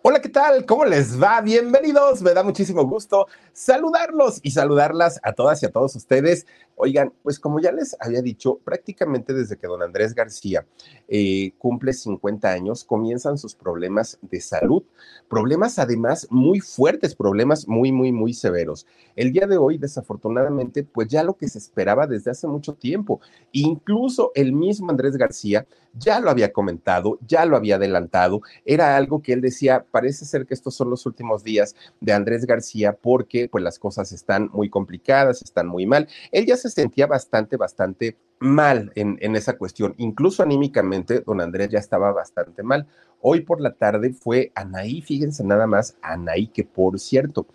Hola, ¿qué tal? ¿Cómo les va? Bienvenidos. Me da muchísimo gusto saludarlos y saludarlas a todas y a todos ustedes. Oigan, pues como ya les había dicho, prácticamente desde que don Andrés García eh, cumple 50 años, comienzan sus problemas de salud. Problemas además muy fuertes, problemas muy, muy, muy severos. El día de hoy, desafortunadamente, pues ya lo que se esperaba desde hace mucho tiempo. Incluso el mismo Andrés García ya lo había comentado, ya lo había adelantado. Era algo que él decía, parece ser que estos son los últimos días de Andrés García porque pues las cosas están muy complicadas, están muy mal. Él ya se sentía bastante, bastante mal en, en esa cuestión. Incluso anímicamente, don Andrés ya estaba bastante mal. Hoy por la tarde fue Anaí, fíjense nada más, Anaí, que por cierto,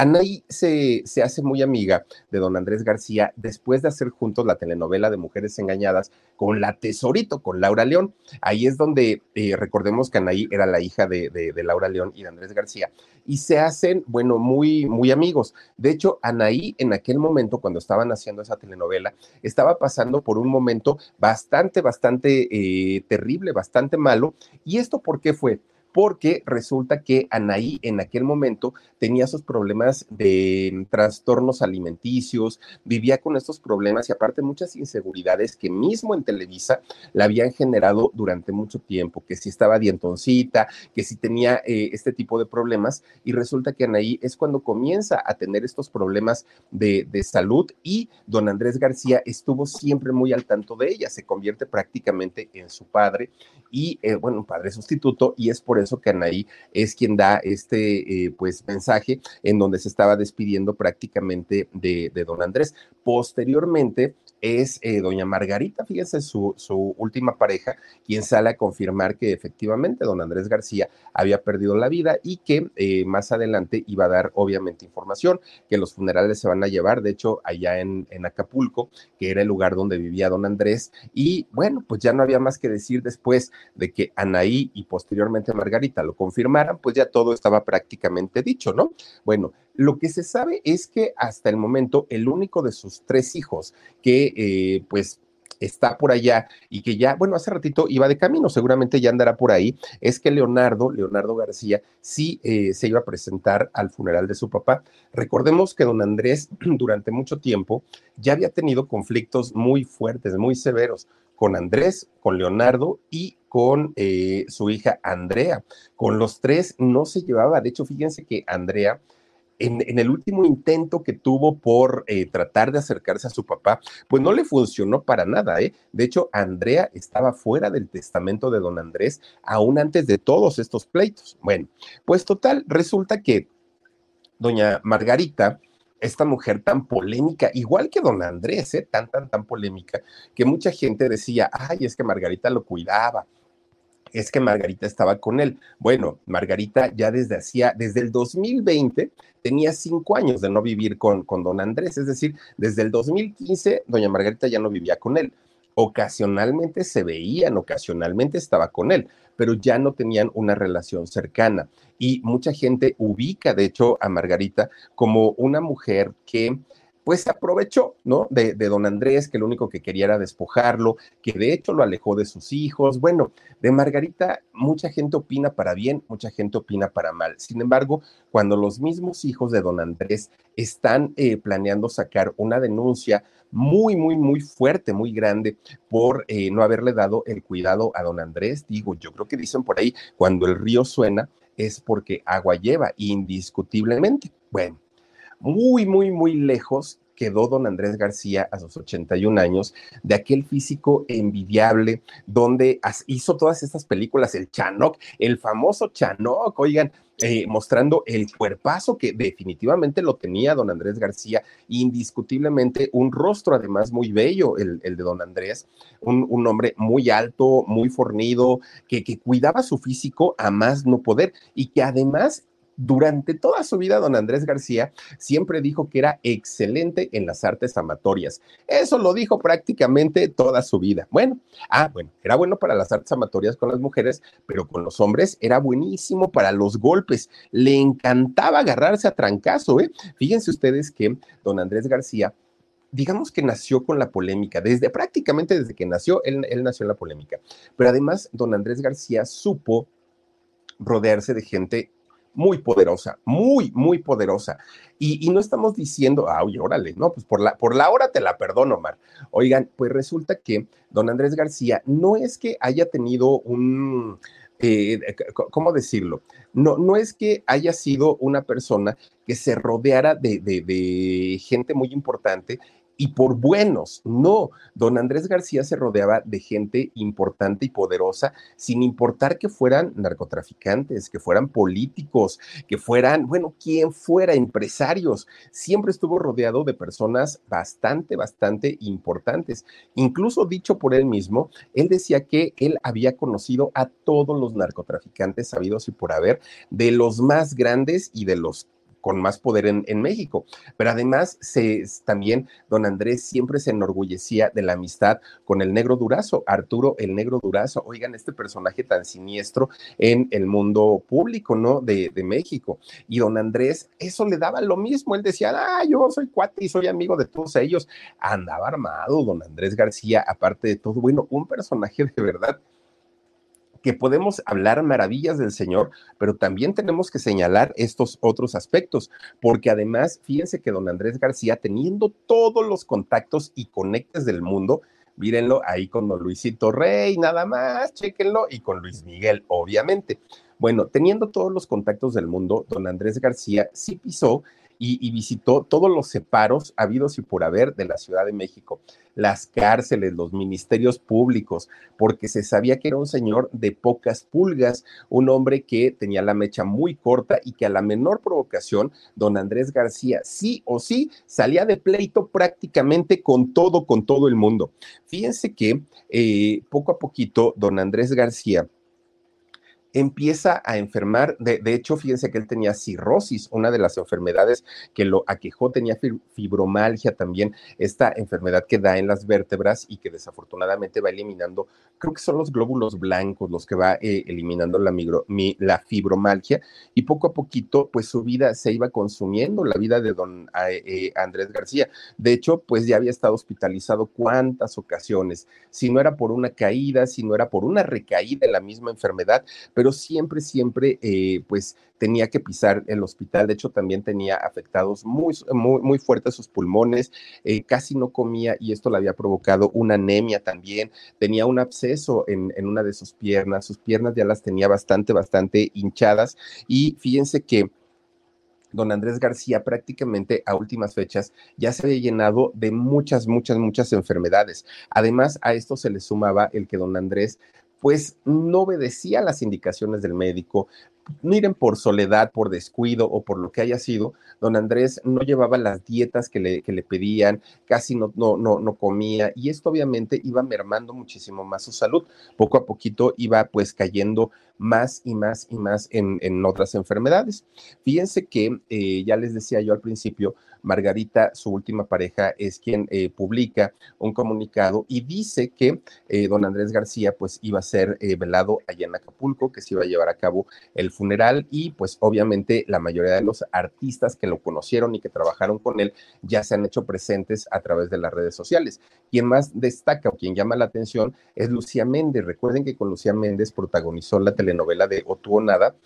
Anaí se, se, hace muy amiga de don Andrés García después de hacer juntos la telenovela de Mujeres Engañadas con la Tesorito, con Laura León. Ahí es donde eh, recordemos que Anaí era la hija de, de, Laura León y de Andrés García. Y se hacen, bueno, muy, muy amigos. De hecho, Anaí en aquel momento, cuando estaban haciendo esa telenovela, estaba pasando por un momento bastante, bastante eh, terrible, bastante malo. ¿Y esto por qué fue? Porque resulta que Anaí en aquel momento tenía sus problemas de trastornos alimenticios, vivía con estos problemas y aparte muchas inseguridades que mismo en Televisa la habían generado durante mucho tiempo, que si estaba dientoncita, que si tenía eh, este tipo de problemas. Y resulta que Anaí es cuando comienza a tener estos problemas de, de salud y don Andrés García estuvo siempre muy al tanto de ella, se convierte prácticamente en su padre y, eh, bueno, un padre sustituto y es por eso que Anaí es quien da este eh, pues mensaje en donde se estaba despidiendo prácticamente de don Andrés. Posteriormente, es eh, doña Margarita, fíjense, su, su, última pareja, quien sale a confirmar que efectivamente don Andrés García había perdido la vida y que eh, más adelante iba a dar obviamente información, que los funerales se van a llevar, de hecho, allá en, en Acapulco, que era el lugar donde vivía don Andrés, y bueno, pues ya no había más que decir después de que Anaí y posteriormente Margarita lo confirmaran, pues ya todo estaba prácticamente dicho, ¿no? Bueno, lo que se sabe es que hasta el momento el único de sus tres hijos que eh, pues está por allá y que ya, bueno, hace ratito iba de camino, seguramente ya andará por ahí, es que Leonardo, Leonardo García, sí eh, se iba a presentar al funeral de su papá. Recordemos que don Andrés durante mucho tiempo ya había tenido conflictos muy fuertes, muy severos con Andrés, con Leonardo y con eh, su hija Andrea. Con los tres no se llevaba, de hecho, fíjense que Andrea en, el último intento que tuvo por eh, tratar de acercarse a su papá, pues no le funcionó para nada, ¿eh? De hecho, Andrea estaba fuera del testamento de don Andrés aún antes de todos estos pleitos. Bueno, pues total, resulta que doña Margarita, esta mujer tan polémica, igual que don Andrés, ¿eh? tan, tan, tan polémica, que mucha gente decía, ay, es que Margarita lo cuidaba, es que Margarita estaba con él. Bueno, Margarita ya desde hacía, desde el 2020, tenía cinco años de no vivir con, con don Andrés, es decir, desde el 2015, doña Margarita ya no vivía con él. Ocasionalmente se veían, ocasionalmente estaba con él, pero ya no tenían una relación cercana. Y mucha gente ubica, de hecho, a Margarita como una mujer que pues se aprovechó, ¿no? De, don Andrés, que lo único que quería era despojarlo, que de hecho lo alejó de sus hijos. Bueno, de Margarita mucha gente opina para bien, mucha gente opina para mal. Sin embargo, cuando los mismos hijos de don Andrés están eh, planeando sacar una denuncia muy, muy, muy fuerte, muy grande por eh, no haberle dado el cuidado a don Andrés, digo, yo creo que dicen por ahí, cuando el río suena es porque agua lleva, indiscutiblemente. Bueno muy, muy, muy lejos quedó don Andrés García a sus 81 años, de aquel físico envidiable, donde hizo todas estas películas, el Chanoc, el famoso Chanoc, oigan, eh, mostrando el cuerpazo que definitivamente lo tenía don Andrés García, indiscutiblemente un rostro además muy bello, el, de don Andrés, un, un, hombre muy alto, muy fornido, que, que cuidaba su físico a más no poder y que además durante toda su vida, don Andrés García siempre dijo que era excelente en las artes amatorias. Eso lo dijo prácticamente toda su vida. Bueno, ah, bueno, era bueno para las artes amatorias con las mujeres, pero con los hombres era buenísimo para los golpes. Le encantaba agarrarse a trancazo, ¿eh? Fíjense ustedes que don Andrés García digamos que nació con la polémica, desde prácticamente desde que nació, él, él, nació en la polémica. Pero además, don Andrés García supo rodearse de gente muy poderosa, muy, muy poderosa. Y, no estamos diciendo, oye, órale, no, pues por la, por la hora te la perdono, Mar. Oigan, pues resulta que don Andrés García no es que haya tenido un, eh, ¿cómo decirlo? No, no es que haya sido una persona que se rodeara de, de gente muy importante y por buenos. No, don Andrés García se rodeaba de gente importante y poderosa, sin importar que fueran narcotraficantes, que fueran políticos, que fueran, bueno, quien fuera, empresarios. Siempre estuvo rodeado de personas bastante, bastante importantes. Incluso dicho por él mismo, él decía que él había conocido a todos los narcotraficantes sabidos y por haber, de los más grandes y de los con más poder en, México. Pero además, se, también don Andrés siempre se enorgullecía de la amistad con el negro Durazo, Arturo el negro Durazo. Oigan, este personaje tan siniestro en el mundo público, ¿no? De, de México. Y don Andrés, eso le daba lo mismo. Él decía, ah, yo soy cuate y soy amigo de todos ellos. Andaba armado, don Andrés García, aparte de todo, bueno, un personaje de verdad que podemos hablar maravillas del Señor, pero también tenemos que señalar estos otros aspectos, porque además, fíjense que don Andrés García, teniendo todos los contactos y conectes del mundo, mírenlo ahí con don Luisito Rey, nada más, chéquenlo, y con Luis Miguel, obviamente. Bueno, teniendo todos los contactos del mundo, don Andrés García sí pisó y, visitó todos los separos habidos y por haber de la Ciudad de México, las cárceles, los ministerios públicos, porque se sabía que era un señor de pocas pulgas, un hombre que tenía la mecha muy corta y que a la menor provocación, don Andrés García sí o sí salía de pleito prácticamente con todo, con todo el mundo. Fíjense que eh, poco a poquito, don Andrés García, empieza a enfermar. De, hecho, fíjense que él tenía cirrosis, una de las enfermedades que lo aquejó, tenía fibromalgia también, esta enfermedad que da en las vértebras y que desafortunadamente va eliminando, creo que son los glóbulos blancos los que va eh, eliminando la, fibromalgia y poco a poquito, pues su vida se iba consumiendo, la vida de don eh, Andrés García. De hecho, pues ya había estado hospitalizado cuántas ocasiones, si no era por una caída, si no era por una recaída en la misma enfermedad, pero siempre, siempre, eh, pues tenía que pisar el hospital. De hecho, también tenía afectados muy, muy, muy fuertes sus pulmones, eh, casi no comía y esto le había provocado una anemia también. Tenía un absceso en, en una de sus piernas, sus piernas ya las tenía bastante, bastante hinchadas y fíjense que don Andrés García prácticamente a últimas fechas ya se había llenado de muchas, muchas, muchas enfermedades. Además, a esto se le sumaba el que don Andrés pues no obedecía las indicaciones del médico. Miren, por soledad, por descuido o por lo que haya sido, don Andrés no llevaba las dietas que le, que le pedían, casi no, no, no, no comía y esto obviamente iba mermando muchísimo más su salud. Poco a poquito iba pues cayendo más y más y más en, en otras enfermedades. Fíjense que eh, ya les decía yo al principio, Margarita, su última pareja, es quien eh, publica un comunicado y dice que eh, don Andrés García pues iba a ser velado allá en Acapulco, que se iba a llevar a cabo el funeral y pues obviamente la mayoría de los artistas que lo conocieron y que trabajaron con él ya se han hecho presentes a través de las redes sociales. Quien más destaca o quien llama la atención es Lucía Méndez. Recuerden que con Lucía Méndez protagonizó la telenovela de O Nada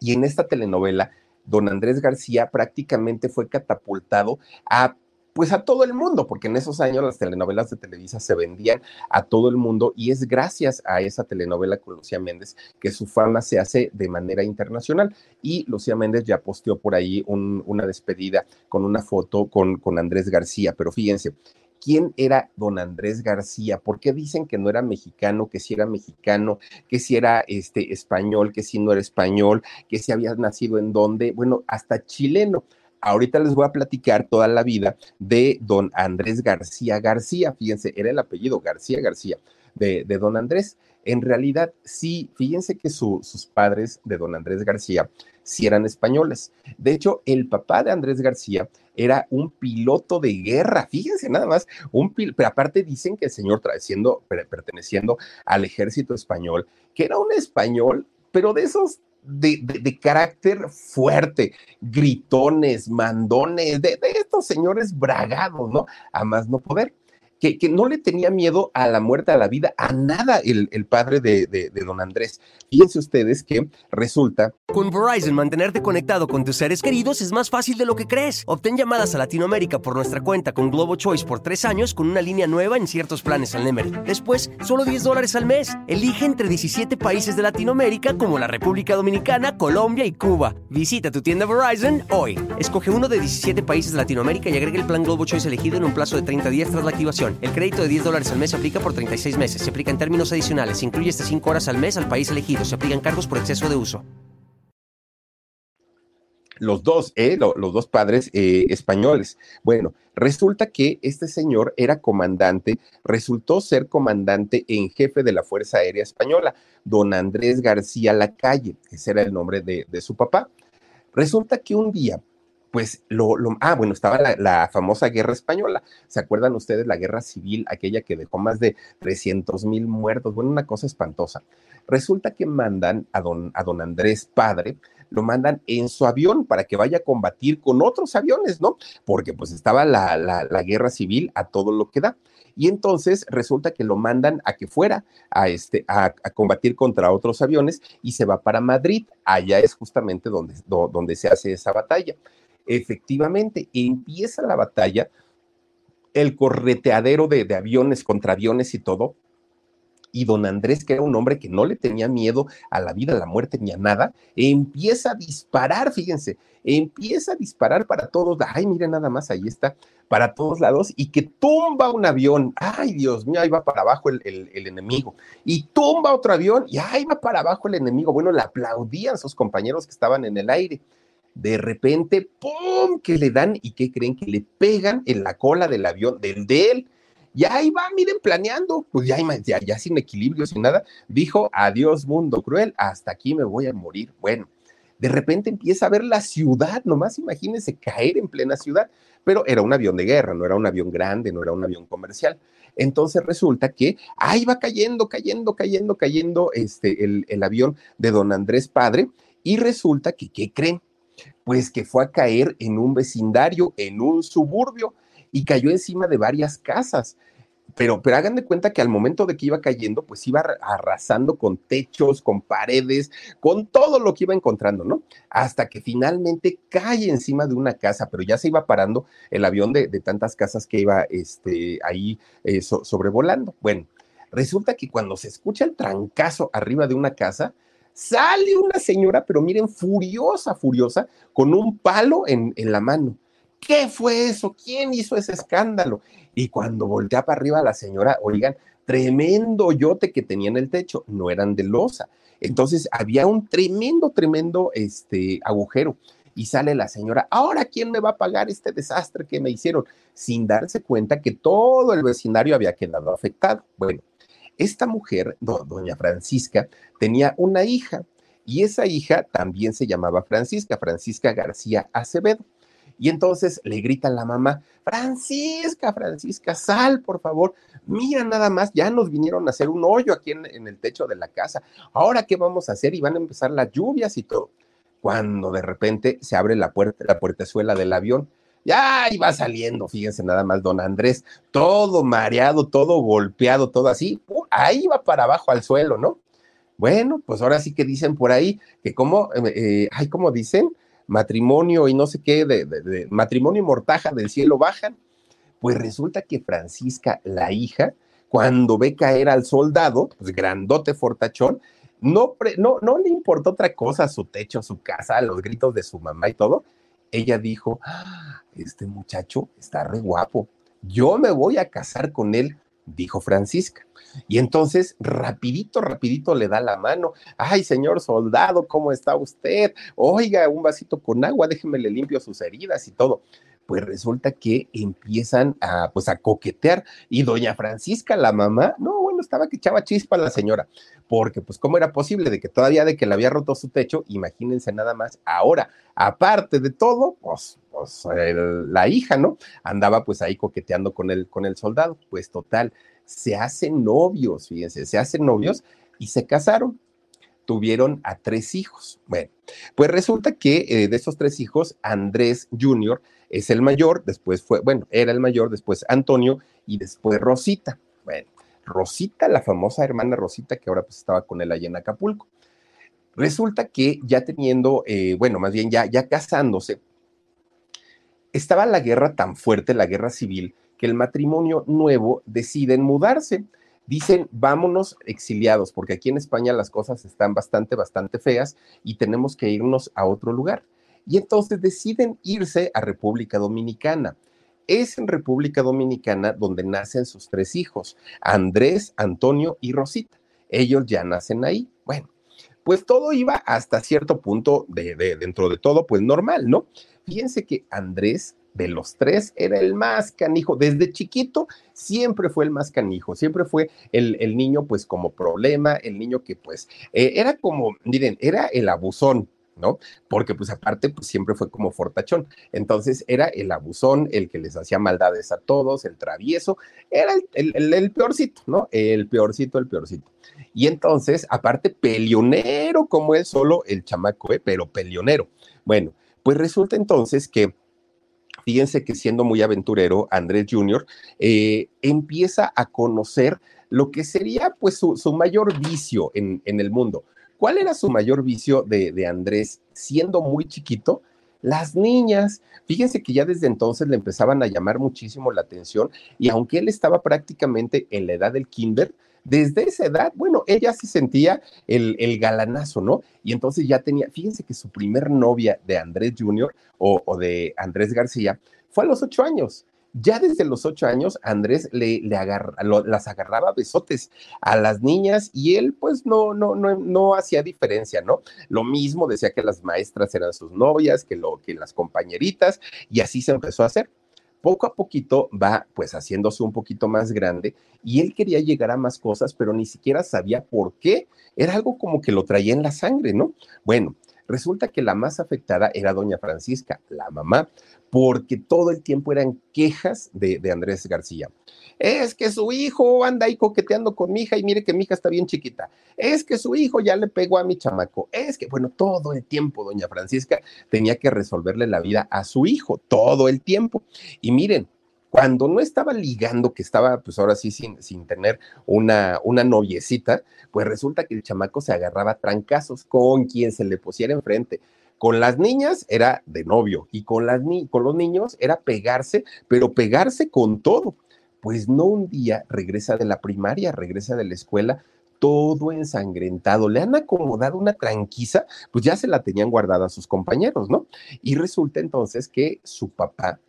y en esta telenovela don Andrés García prácticamente fue catapultado a pues a todo el mundo, porque en esos años las telenovelas de Televisa se vendían a todo el mundo y es gracias a esa telenovela con Lucía Méndez que su fama se hace de manera internacional. Y Lucía Méndez ya posteó por ahí una despedida con una foto con, con Andrés García, pero fíjense, quién era don Andrés García, por qué dicen que no era mexicano, que si era mexicano, que si era este, español, que si no era español, que si había nacido en dónde, bueno, hasta chileno. Ahorita les voy a platicar toda la vida de don Andrés García García. Fíjense, era el apellido García García de, don Andrés. En realidad, sí, fíjense que sus padres de don Andrés García sí eran españoles. De hecho, el papá de Andrés García era un piloto de guerra, fíjense nada más, un pero aparte dicen que el señor siendo, perteneciendo al ejército español, que era un español, pero de esos de, carácter fuerte, gritones, mandones, de, de, estos señores bragados, ¿no? A más no poder que, no le tenía miedo a la muerte, a la vida, a nada el, padre de, de, don Andrés. Fíjense ustedes que resulta... Con Verizon, mantenerte conectado con tus seres queridos es más fácil de lo que crees. Obtén llamadas a Latinoamérica por nuestra cuenta con Globo Choice por tres años con una línea nueva en ciertos planes al Nemery. Después, solo 10 dólares al mes. Elige entre 17 países de Latinoamérica como la República Dominicana, Colombia y Cuba. Visita tu tienda Verizon hoy. Escoge uno de 17 países de Latinoamérica y agrega el plan Globo Choice elegido en un plazo de 30 días tras la activación. El crédito de 10 dólares al mes se aplica por 36 meses. Se aplica en términos adicionales. Se incluye hasta 5 horas al mes al país elegido. Se aplican cargos por exceso de uso. Los dos, ¿eh? los dos padres eh, españoles. Bueno, resulta que este señor era comandante, resultó ser comandante en jefe de la Fuerza Aérea Española, don Andrés García Lacalle, ese era el nombre de, de su papá. Resulta que un día, pues lo, lo, ah, bueno, estaba la, famosa guerra española. ¿Se acuerdan ustedes la guerra civil, aquella que dejó más de 300 mil muertos? Bueno, una cosa espantosa. Resulta que mandan a don, a don Andrés padre, lo mandan en su avión para que vaya a combatir con otros aviones, ¿no? Porque pues estaba la, la, guerra civil a todo lo que da. Y entonces resulta que lo mandan a que fuera a, este, a, a, combatir contra otros aviones y se va para Madrid. Allá es justamente donde, donde se hace esa batalla. Efectivamente, empieza la batalla, el correteadero de, aviones contra aviones y todo, y don Andrés, que era un hombre que no le tenía miedo a la vida, a la muerte ni a nada, empieza a disparar, fíjense, empieza a disparar para todos, ay, miren nada más, ahí está, para todos lados, y que tumba un avión, ay, Dios mío, ahí va para abajo el, el enemigo, y tumba otro avión, y ahí va para abajo el enemigo, bueno, le aplaudían sus compañeros que estaban en el aire de repente, ¡pum! que le dan y que creen que le pegan en la cola del avión, del de él. Y ahí va, miren, planeando, pues ya, ya, ya sin equilibrio, sin nada, dijo, adiós mundo cruel, hasta aquí me voy a morir. Bueno, de repente empieza a ver la ciudad, nomás imagínense caer en plena ciudad, pero era un avión de guerra, no era un avión grande, no era un avión comercial. Entonces resulta que ahí va cayendo, cayendo, cayendo, cayendo este, el, el avión de don Andrés Padre, y resulta que, ¿qué creen? Pues que fue a caer en un vecindario, en un suburbio, y cayó encima de varias casas. Pero, pero hagan de cuenta que al momento de que iba cayendo, pues iba arrasando con techos, con paredes, con todo lo que iba encontrando, ¿no? Hasta que finalmente cae encima de una casa, pero ya se iba parando el avión de, tantas casas que iba este, ahí eh, sobrevolando. Bueno, resulta que cuando se escucha el trancazo arriba de una casa, Sale una señora, pero miren, furiosa, furiosa, con un palo en, la mano. ¿Qué fue eso? ¿Quién hizo ese escándalo? Y cuando voltea para arriba la señora, oigan, tremendo yote que tenía en el techo, no eran de losa. Entonces había un tremendo, tremendo este, agujero. Y sale la señora, ahora quién me va a pagar este desastre que me hicieron, sin darse cuenta que todo el vecindario había quedado afectado. Bueno, esta mujer, doña Francisca, tenía una hija y esa hija también se llamaba Francisca, Francisca García Acevedo. Y entonces le grita la mamá, Francisca, Francisca, sal, por favor. Mira nada más, ya nos vinieron a hacer un hoyo aquí en, en el techo de la casa. Ahora, ¿qué vamos a hacer? Y van a empezar las lluvias y todo. Cuando de repente se abre la puerta, la puertezuela del avión. Ya iba saliendo, fíjense nada más, don Andrés, todo mareado, todo golpeado, todo así, ahí va para abajo al suelo, ¿no? Bueno, pues ahora sí que dicen por ahí que como, eh, eh, ay, como dicen, matrimonio y no sé qué, de, matrimonio y mortaja del cielo bajan. Pues resulta que Francisca, la hija, cuando ve caer al soldado, pues grandote fortachón, no, no, no le importó otra cosa, su techo, su casa, los gritos de su mamá y todo. Ella dijo, ah, este muchacho está re guapo, yo me voy a casar con él, dijo Francisca. Y entonces, rapidito, rapidito le da la mano. Ay, señor soldado, ¿cómo está usted? Oiga, un vasito con agua, déjeme le limpio sus heridas y todo. Pues resulta que empiezan a, pues, a coquetear. Y doña Francisca, la mamá, no, bueno, estaba que echaba chispa la señora. Porque, pues, ¿cómo era posible de que todavía de que le había roto su techo? Imagínense nada más. Ahora, aparte de todo, pues, pues la hija, ¿no? Andaba pues ahí coqueteando con el, con el soldado. Pues total, se hacen novios, fíjense, se hacen novios y se casaron. Tuvieron a tres hijos. Bueno, pues resulta que eh, de esos tres hijos, Andrés Jr. es el mayor, después fue, bueno, era el mayor, después Antonio y después Rosita. Bueno, Rosita, la famosa hermana Rosita que ahora pues estaba con él allá en Acapulco. Resulta que ya teniendo, eh, bueno, más bien ya, ya casándose, estaba la guerra tan fuerte, la guerra civil, que el matrimonio nuevo deciden mudarse. Dicen, vámonos exiliados, porque aquí en España las cosas están bastante, bastante feas y tenemos que irnos a otro lugar. Y entonces deciden irse a República Dominicana. Es en República Dominicana donde nacen sus tres hijos, Andrés, Antonio y Rosita. Ellos ya nacen ahí. Bueno, pues todo iba hasta cierto punto de, dentro de todo, pues normal, ¿no? Fíjense que Andrés de los tres era el más canijo. Desde chiquito siempre fue el más canijo, siempre fue el, niño pues como problema, el niño que pues eh, era como, miren, era el abusón, ¿no? Porque pues aparte pues siempre fue como fortachón. Entonces era el abusón, el que les hacía maldades a todos, el travieso, era el, peorcito, ¿no? El peorcito, el peorcito. Y entonces, aparte, pelionero como él solo, el chamaco, ¿eh? pero pelionero. Bueno, pues resulta entonces que fíjense que siendo muy aventurero, Andrés Jr. Eh, empieza a conocer lo que sería pues su, mayor vicio en, el mundo. ¿Cuál era su mayor vicio de, de Andrés siendo muy chiquito? Las niñas, fíjense que ya desde entonces le empezaban a llamar muchísimo la atención y aunque él estaba prácticamente en la edad del kinder, desde esa edad, bueno, ella se sentía el, galanazo, ¿no? Y entonces ya tenía, fíjense que su primer novia de Andrés Jr. o, de Andrés García fue a los ocho años. Ya desde los ocho años, Andrés le, le las agarraba besotes a las niñas y él, pues, no, no, no, no hacía diferencia, ¿no? Lo mismo decía que las maestras eran sus novias, que, lo, que las compañeritas, y así se empezó a hacer poco a poquito va pues haciéndose un poquito más grande y él quería llegar a más cosas, pero ni siquiera sabía por qué. Era algo como que lo traía en la sangre, ¿no? Bueno, resulta que la más afectada era doña Francisca, la mamá, porque todo el tiempo eran quejas de, de Andrés García es que su hijo anda ahí coqueteando con mi hija y mire que mi hija está bien chiquita, es que su hijo ya le pegó a mi chamaco, es que, bueno, todo el tiempo doña Francisca tenía que resolverle la vida a su hijo, todo el tiempo. Y miren, cuando no estaba ligando, que estaba pues ahora sí sin, sin tener una, una noviecita, pues resulta que el chamaco se agarraba trancazos con quien se le pusiera enfrente. Con las niñas era de novio y con, las con los niños era pegarse, pero pegarse con todo pues no un día regresa de la primaria, regresa de la escuela todo ensangrentado, le han acomodado una tranquiza, pues ya se la tenían guardada a sus compañeros, ¿no? Y resulta entonces que su papá,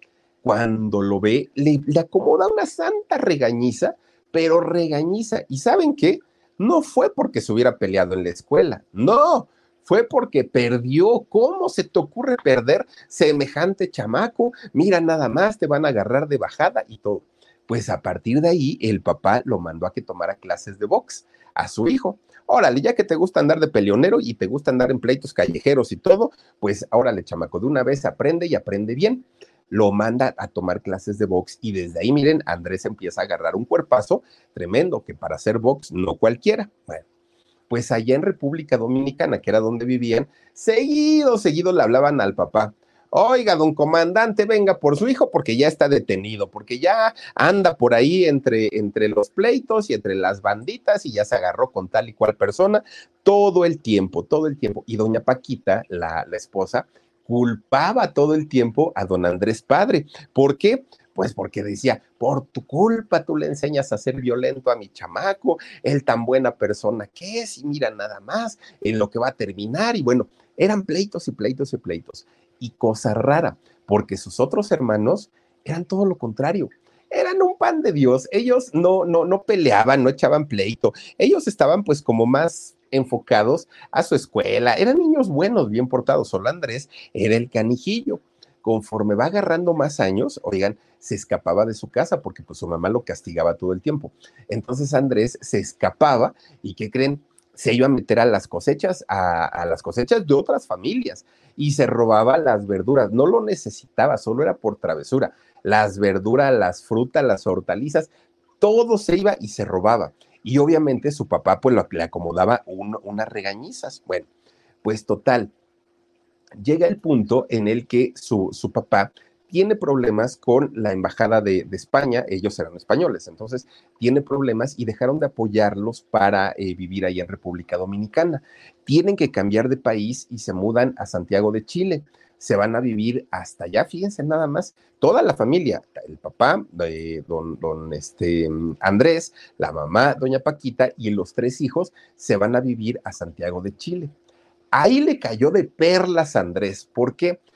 cuando lo ve, le, le acomoda una santa regañiza, pero regañiza. ¿Y saben qué? No fue porque se hubiera peleado en la escuela, no, fue porque perdió. ¿Cómo se te ocurre perder semejante chamaco? Mira, nada más, te van a agarrar de bajada y todo. Pues a partir de ahí, el papá lo mandó a que tomara clases de box a su hijo. Órale, ya que te gusta andar de peleonero y te gusta andar en pleitos callejeros y todo, pues órale, chamaco, de una vez aprende y aprende bien. lo manda a tomar clases de box y desde ahí, miren, Andrés empieza a agarrar un cuerpazo tremendo, que para hacer box no cualquiera. Bueno, pues allá en República Dominicana, que era donde vivían, seguido, seguido le hablaban al papá. Oiga, don comandante, venga por su hijo porque ya está detenido, porque ya anda por ahí entre, entre los pleitos y entre las banditas y ya se agarró con tal y cual persona todo el tiempo, todo el tiempo. Y doña Paquita, la, la esposa, culpaba todo el tiempo a don Andrés padre. ¿Por qué? Pues porque decía, por tu culpa tú le enseñas a ser violento a mi chamaco, él tan buena persona que es, y mira nada más en lo que va a terminar. Y bueno, eran pleitos y pleitos y pleitos. Y cosa rara, porque sus otros hermanos eran todo lo contrario. Eran un pan de Dios. Ellos no, no, no peleaban, no echaban pleito. Ellos estaban pues como más enfocados a su escuela. Eran niños buenos, bien portados. Solo Andrés era el canijillo. Conforme va agarrando más años, oigan, se escapaba de su casa porque pues su mamá lo castigaba todo el tiempo. Entonces Andrés se escapaba y ¿qué creen? se iba a meter a las cosechas, a, a, las cosechas de otras familias y se robaba las verduras. No lo necesitaba, solo era por travesura. Las verduras, las frutas, las hortalizas, todo se iba y se robaba. Y obviamente su papá pues lo, le acomodaba un, unas regañizas. Bueno, pues total, llega el punto en el que su, su papá tiene problemas con la embajada de, España, ellos eran españoles, entonces tiene problemas y dejaron de apoyarlos para eh, vivir ahí en República Dominicana. Tienen que cambiar de país y se mudan a Santiago de Chile. Se van a vivir hasta allá, fíjense nada más, toda la familia, el papá, eh, don, don este, Andrés, la mamá, doña Paquita y los tres hijos se van a vivir a Santiago de Chile. Ahí le cayó de perlas a Andrés, ¿por qué? porque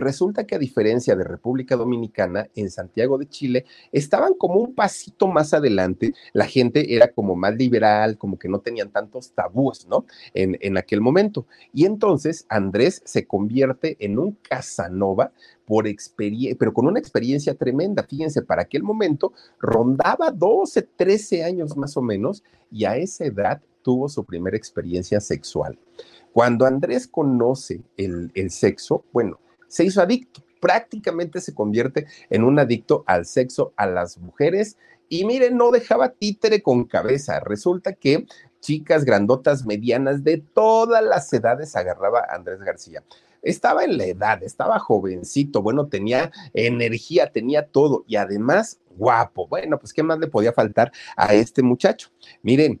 resulta que a diferencia de República Dominicana, en Santiago de Chile estaban como un pasito más adelante, la gente era como más liberal, como que no tenían tantos tabúes, ¿no? En, en aquel momento. Y entonces Andrés se convierte en un Casanova por experiencia, pero con una experiencia tremenda. Fíjense, para aquel momento rondaba 12, 13 años más o menos y a esa edad tuvo su primera experiencia sexual. Cuando Andrés conoce el, el sexo, bueno, se hizo adicto, prácticamente se convierte en un adicto al sexo, a las mujeres. Y miren, no dejaba títere con cabeza. Resulta que chicas grandotas, medianas, de todas las edades agarraba a Andrés García. Estaba en la edad, estaba jovencito, bueno, tenía energía, tenía todo y además guapo. Bueno, pues, ¿qué más le podía faltar a este muchacho? Miren,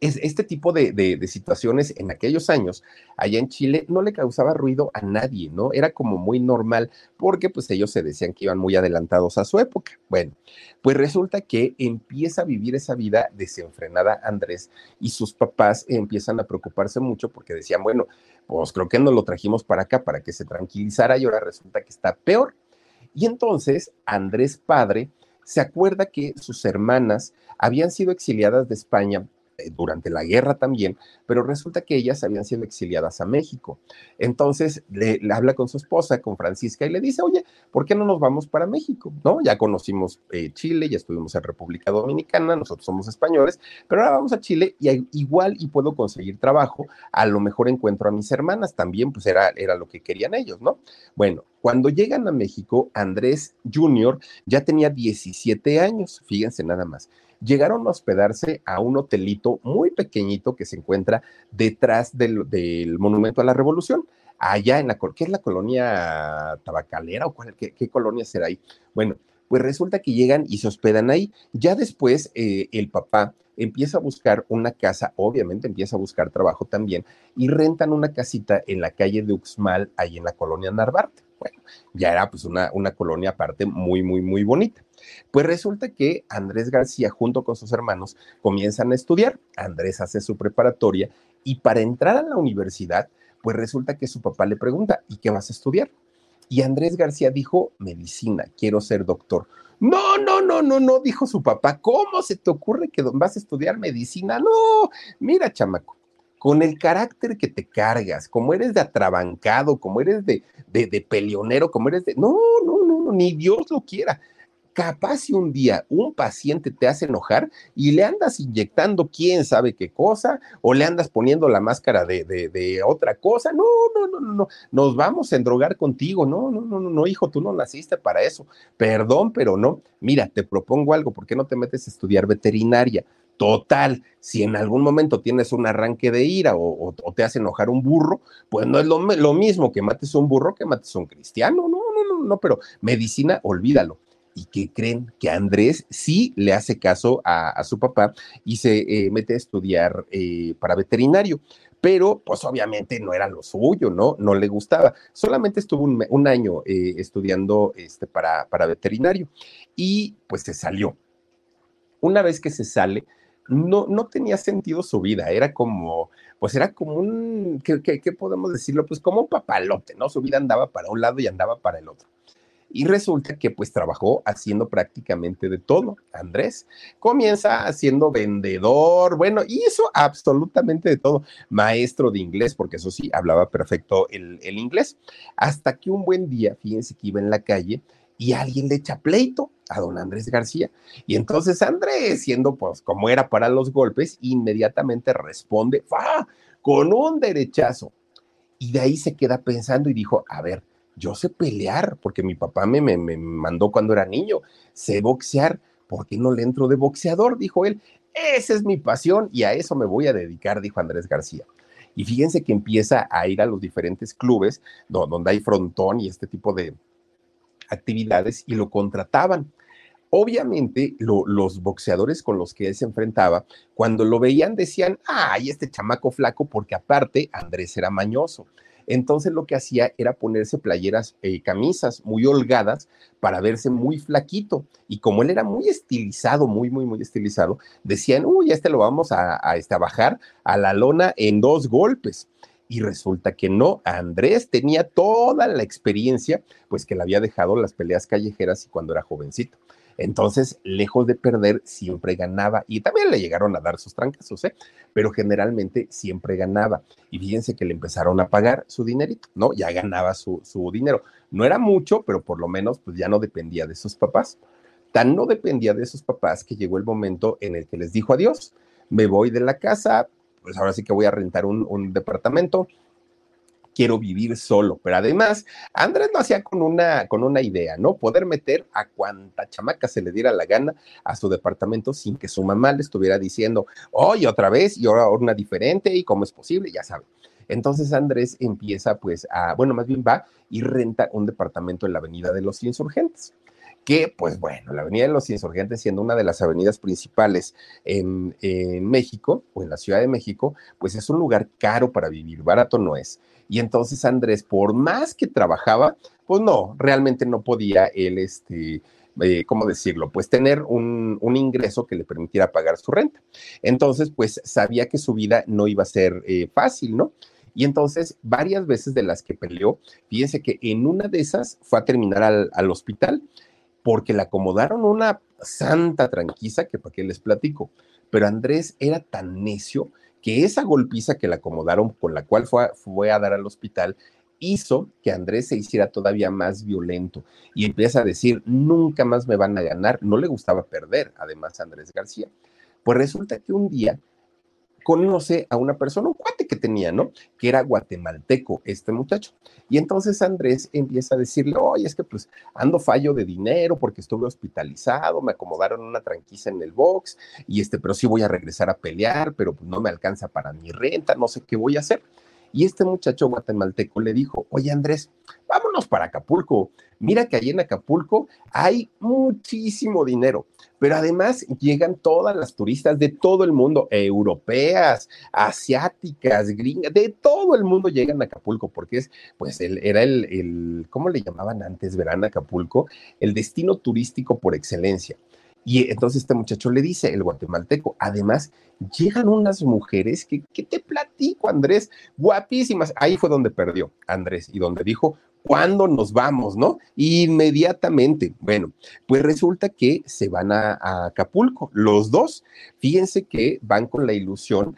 es, este tipo de, de, situaciones en aquellos años, allá en Chile, no le causaba ruido a nadie, ¿no? Era como muy normal, porque pues ellos se decían que iban muy adelantados a su época. Bueno, pues resulta que empieza a vivir esa vida desenfrenada Andrés y sus papás empiezan a preocuparse mucho porque decían, bueno, pues creo que nos lo trajimos para acá para que se tranquilizara y ahora resulta que está peor. Y entonces Andrés padre se acuerda que sus hermanas habían sido exiliadas de España durante la guerra también, pero resulta que ellas habían sido exiliadas a México. Entonces le, habla con su esposa, con Francisca, y le dice, oye, ¿por qué no nos vamos para México? ¿No? Ya conocimos eh, Chile, ya estuvimos en República Dominicana, nosotros somos españoles, pero ahora vamos a Chile y igual y puedo conseguir trabajo, a lo mejor encuentro a mis hermanas, también pues era, era lo que querían ellos, ¿no? Bueno, cuando llegan a México, Andrés Jr. ya tenía 17 años, fíjense nada más llegaron a hospedarse a un hotelito muy pequeñito que se encuentra detrás del, Monumento a la Revolución, allá en la, ¿qué es la colonia tabacalera o cuál, qué, qué colonia será ahí? Bueno, pues resulta que llegan y se hospedan ahí. Ya después eh, el papá empieza a buscar una casa, obviamente empieza a buscar trabajo también, y rentan una casita en la calle de Uxmal, ahí en la colonia Narvarte. Bueno, ya era pues una, una colonia aparte muy, muy, muy bonita. Pues resulta que Andrés García junto con sus hermanos comienzan a estudiar. Andrés hace su preparatoria y para entrar a la universidad, pues resulta que su papá le pregunta, ¿y qué vas a estudiar? Y Andrés García dijo, medicina, quiero ser doctor. No, no, no, no, no, dijo su papá, ¿cómo se te ocurre que vas a estudiar medicina? No, mira, chamaco, con el carácter que te cargas, como eres de atrabancado, como eres de, de, de peleonero, como eres de... No, no, no, no, ni Dios lo quiera capaz si un día un paciente te hace enojar y le andas inyectando quién sabe qué cosa o le andas poniendo la máscara de, de, otra cosa, no, no, no, no, no, nos vamos a endrogar contigo, no, no, no, no, no, hijo, tú no naciste para eso, perdón, pero no, mira, te propongo algo, ¿por qué no te metes a estudiar veterinaria? Total, si en algún momento tienes un arranque de ira o, te hace enojar un burro, pues no es lo, lo mismo que mates a un burro que mates a un cristiano, no, no, no, no, pero medicina, olvídalo y que creen que Andrés sí le hace caso a, su papá y se eh, mete a estudiar eh, para veterinario. Pero, pues obviamente no era lo suyo, ¿no? No le gustaba. Solamente estuvo un, año eh, estudiando este, para, para veterinario y pues se salió. Una vez que se sale, no, no tenía sentido su vida, era como, pues era como un, ¿qué, qué podemos decirlo? Pues como un papalote, ¿no? Su vida andaba para un lado y andaba para el otro. Y resulta que pues trabajó haciendo prácticamente de todo. Andrés comienza haciendo vendedor, bueno, hizo absolutamente de todo. Maestro de inglés, porque eso sí, hablaba perfecto el, el inglés. Hasta que un buen día, fíjense que iba en la calle y alguien le echa pleito a don Andrés García. Y entonces Andrés, siendo pues como era para los golpes, inmediatamente responde, con un derechazo. Y de ahí se queda pensando y dijo, a ver, yo sé pelear, porque mi papá me, me, mandó cuando era niño, sé boxear, ¿por qué no le entro de boxeador? Dijo él, esa es mi pasión y a eso me voy a dedicar, dijo Andrés García. Y fíjense que empieza a ir a los diferentes clubes donde hay frontón y este tipo de actividades y lo contrataban. Obviamente, los boxeadores con los que él se enfrentaba, cuando lo veían decían, ay, este chamaco flaco, porque aparte Andrés era mañoso. Entonces lo que hacía era ponerse playeras, eh, camisas muy holgadas para verse muy flaquito. Y como él era muy estilizado, muy, muy, muy estilizado, decían, uy, este lo vamos a, este, a bajar a la lona en dos golpes. Y resulta que no, Andrés tenía toda la experiencia, pues que le había dejado las peleas callejeras y cuando era jovencito. Entonces, lejos de perder, siempre ganaba. Y también le llegaron a dar sus trancazos, ¿eh? Pero generalmente siempre ganaba. Y fíjense que le empezaron a pagar su dinerito, ¿no? Ya ganaba su, su dinero. No era mucho, pero por lo menos pues ya no dependía de sus papás. Tan no dependía de sus papás que llegó el momento en el que les dijo adiós. Me voy de la casa, pues ahora sí que voy a rentar un, un departamento, quiero vivir solo. Pero además, Andrés lo hacía con una, con una idea, ¿no? Poder meter a cuanta chamaca se le diera la gana a su departamento sin que su mamá le estuviera diciendo, oye, otra vez, y ahora una diferente, y cómo es posible, ya sabe. Entonces Andrés empieza pues a, bueno, más bien va y renta un departamento en la Avenida de los Insurgentes que pues bueno, la Avenida de los Insurgentes siendo una de las avenidas principales en, en, México o en la Ciudad de México, pues es un lugar caro para vivir, barato no es. Y entonces Andrés, por más que trabajaba, pues no, realmente no podía él, este, eh, ¿cómo decirlo? Pues tener un, un, ingreso que le permitiera pagar su renta. Entonces, pues sabía que su vida no iba a ser eh, fácil, ¿no? Y entonces, varias veces de las que peleó, fíjense que en una de esas fue a terminar al, al hospital porque le acomodaron una santa tranquisa que para qué les platico. Pero Andrés era tan necio que esa golpiza que le acomodaron, con la cual fue, fue a dar al hospital, hizo que Andrés se hiciera todavía más violento y empieza a decir, nunca más me van a ganar. No le gustaba perder, además, a Andrés García. Pues resulta que un día conoce a una persona, un cuate que tenía, ¿no? Que era guatemalteco, este muchacho. Y entonces Andrés empieza a decirle, oye, es que pues ando fallo de dinero porque estuve hospitalizado, me acomodaron una tranquisa en el box, y este, pero sí voy a regresar a pelear, pero no me alcanza para mi renta, no sé qué voy a hacer. Y este muchacho guatemalteco le dijo, oye Andrés, vámonos para Acapulco. Mira que ahí en Acapulco hay muchísimo dinero, pero además llegan todas las turistas de todo el mundo, europeas, asiáticas, gringas, de todo el mundo llegan a Acapulco, porque es, pues, el, era el, el, ¿cómo le llamaban antes, verán Acapulco? El destino turístico por excelencia. Y entonces este muchacho le dice, el guatemalteco, además, llegan unas mujeres que, te platico, Andrés, guapísimas. Ahí fue donde perdió Andrés y donde dijo, ¿cuándo nos vamos, no? Inmediatamente. Bueno, pues resulta que se van a, a, Acapulco, los dos. Fíjense que van con la ilusión.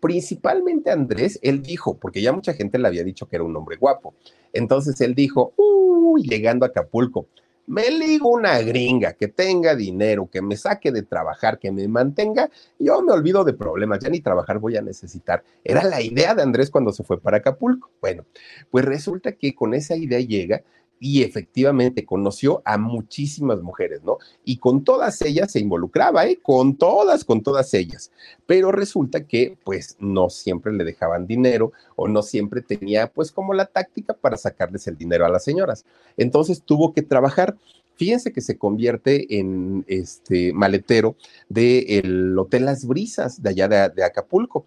Principalmente Andrés, él dijo, porque ya mucha gente le había dicho que era un hombre guapo. Entonces él dijo, uy, llegando a Acapulco, me ligo una gringa que tenga dinero, que me saque de trabajar, que me mantenga, yo me olvido de problemas, ya ni trabajar voy a necesitar. Era la idea de Andrés cuando se fue para Acapulco. Bueno, pues resulta que con esa idea llega y efectivamente conoció a muchísimas mujeres, ¿no? Y con todas ellas se involucraba, ¿eh? Con todas, con todas ellas. Pero resulta que, pues, no siempre le dejaban dinero o no siempre tenía, pues, como la táctica para sacarles el dinero a las señoras. Entonces tuvo que trabajar. Fíjense que se convierte en este maletero del Hotel Las Brisas de allá de, de Acapulco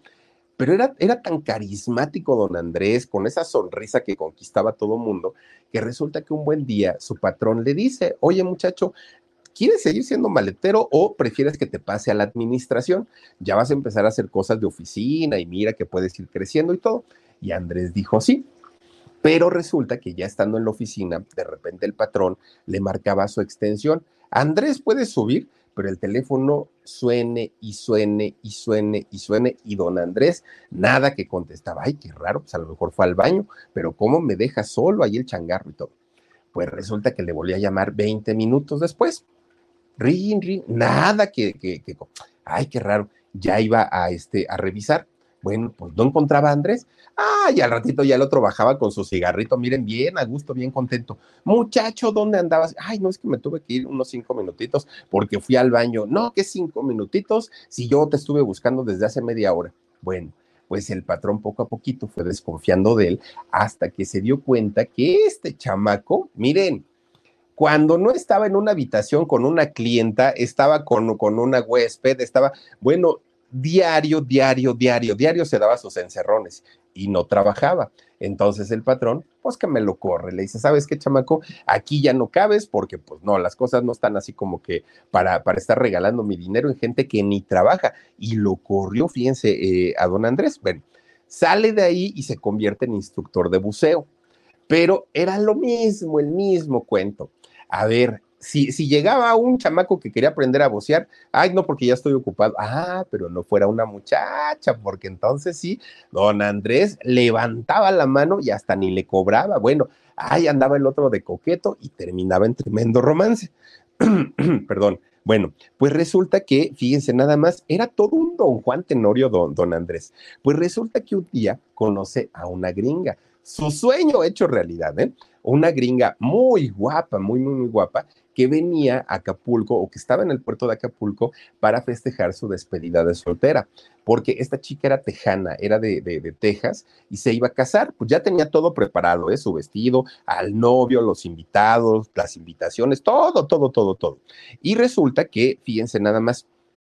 pero era, era, tan carismático don Andrés, con esa sonrisa que conquistaba a todo mundo, que resulta que un buen día su patrón le dice, oye muchacho, ¿quieres seguir siendo maletero o prefieres que te pase a la administración? Ya vas a empezar a hacer cosas de oficina y mira que puedes ir creciendo y todo. Y Andrés dijo sí. Pero resulta que ya estando en la oficina, de repente el patrón le marcaba su extensión. Andrés, ¿puedes subir? Pero el teléfono suene y suene y suene y suene y don Andrés nada que contestaba. Ay, qué raro, pues a lo mejor fue al baño, pero ¿cómo me deja solo ahí el changarro y todo? Pues resulta que le volví a llamar 20 minutos después. Rin, rin, nada que, que, que, ay, qué raro, ya iba a, este, a revisar bueno, pues no encontraba a Andrés. Ah, y al ratito ya el otro bajaba con su cigarrito, miren, bien a gusto, bien contento. Muchacho, ¿dónde andabas? Ay, no es que me tuve que ir unos cinco minutitos porque fui al baño. No, ¿qué cinco minutitos? Si yo te estuve buscando desde hace media hora. Bueno, pues el patrón poco a poquito fue desconfiando de él hasta que se dio cuenta que este chamaco, miren, cuando no estaba en una habitación con una clienta, estaba con, con una huésped, estaba, bueno, diario, diario, diario, diario se daba sus encerrones y no trabajaba. Entonces el patrón, pues que me lo corre, le dice, ¿sabes qué, chamaco? Aquí ya no cabes porque pues no, las cosas no están así como que para, para estar regalando mi dinero en gente que ni trabaja. Y lo corrió, fíjense, eh, a don Andrés. Bueno, sale de ahí y se convierte en instructor de buceo. Pero era lo mismo, el mismo cuento. A ver, si, si, llegaba un chamaco que quería aprender a bocear, ay, no, porque ya estoy ocupado. Ah, pero no fuera una muchacha, porque entonces sí, don Andrés levantaba la mano y hasta ni le cobraba. Bueno, ahí andaba el otro de coqueto y terminaba en tremendo romance. Perdón. Bueno, pues resulta que, fíjense nada más, era todo un don Juan Tenorio, don, don Andrés. Pues resulta que un día conoce a una gringa, su sueño hecho realidad, ¿eh? Una gringa muy guapa, muy, muy, muy guapa, que venía a Acapulco o que estaba en el puerto de Acapulco para festejar su despedida de soltera, porque esta chica era tejana, era de, de, Texas y se iba a casar, pues ya tenía todo preparado, ¿eh? su vestido, al novio, los invitados, las invitaciones, todo, todo, todo, todo. Y resulta que, fíjense nada más,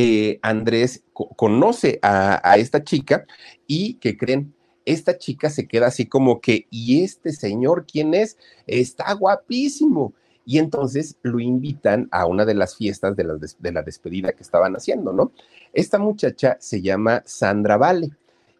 Eh, Andrés conoce a, esta chica y que creen, esta chica se queda así como que, ¿y este señor quién es? Está guapísimo. Y entonces lo invitan a una de las fiestas de la, de la despedida que estaban haciendo, ¿no? Esta muchacha se llama Sandra Vale.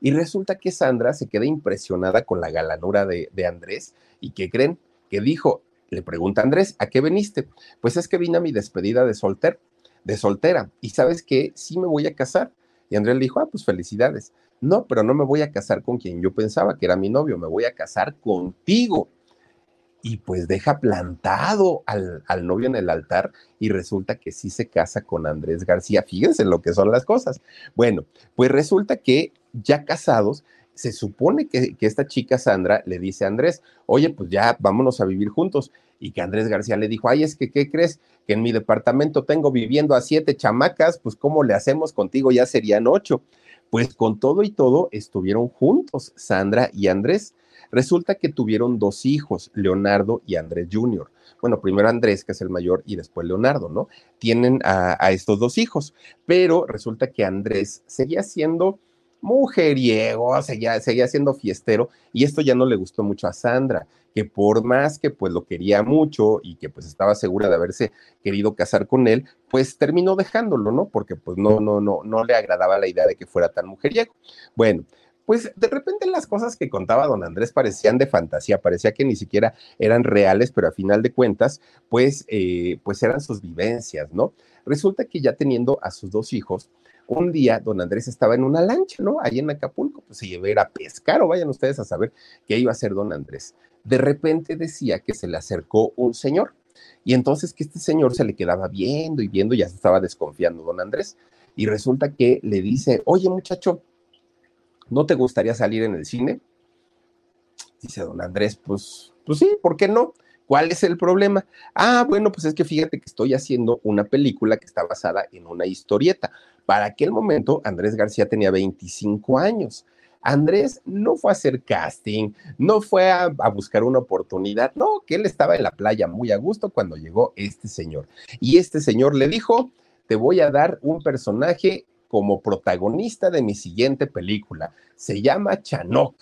Y resulta que Sandra se queda impresionada con la galanura de, Andrés. ¿Y qué creen? Que dijo, le pregunta Andrés, ¿a qué viniste? Pues es que vine a mi despedida de soltero de soltera. Y sabes que sí me voy a casar. Y Andrea le dijo, ah, pues felicidades. No, pero no me voy a casar con quien yo pensaba que era mi novio, me voy a casar contigo. Y pues deja plantado al, al novio en el altar y resulta que sí se casa con Andrés García. Fíjense lo que son las cosas. Bueno, pues resulta que ya casados, se supone que, esta chica Sandra le dice a Andrés, oye, pues ya vámonos a vivir juntos. Y que Andrés García le dijo, ay, es que, ¿qué crees? Que en mi departamento tengo viviendo a siete chamacas, pues ¿cómo le hacemos contigo? Ya serían ocho. Pues con todo y todo estuvieron juntos, Sandra y Andrés. Resulta que tuvieron dos hijos, Leonardo y Andrés Jr. Bueno, primero Andrés, que es el mayor, y después Leonardo, ¿no? Tienen a, a estos dos hijos, pero resulta que Andrés seguía siendo mujeriego, seguía, seguía siendo fiestero y esto ya no le gustó mucho a Sandra, que por más que pues lo quería mucho y que pues estaba segura de haberse querido casar con él, pues terminó dejándolo, ¿no? Porque pues no, no, no, no le agradaba la idea de que fuera tan mujeriego. Bueno, pues de repente las cosas que contaba don Andrés parecían de fantasía, parecía que ni siquiera eran reales, pero a final de cuentas, pues, eh, pues eran sus vivencias, ¿no? Resulta que ya teniendo a sus dos hijos, un día don Andrés estaba en una lancha, ¿no? Ahí en Acapulco, pues se llevó a ir a pescar o vayan ustedes a saber qué iba a hacer don Andrés. De repente decía que se le acercó un señor y entonces que este señor se le quedaba viendo y viendo, ya se estaba desconfiando don Andrés y resulta que le dice, oye muchacho, ¿no te gustaría salir en el cine? Dice don Andrés, pues, pues sí, ¿por qué no? ¿Cuál es el problema? Ah, bueno, pues es que fíjate que estoy haciendo una película que está basada en una historieta. Para aquel momento, Andrés García tenía 25 años. Andrés no fue a hacer casting, no fue a, buscar una oportunidad, no, que él estaba en la playa muy a gusto cuando llegó este señor. Y este señor le dijo, te voy a dar un personaje como protagonista de mi siguiente película. Se llama Chanok.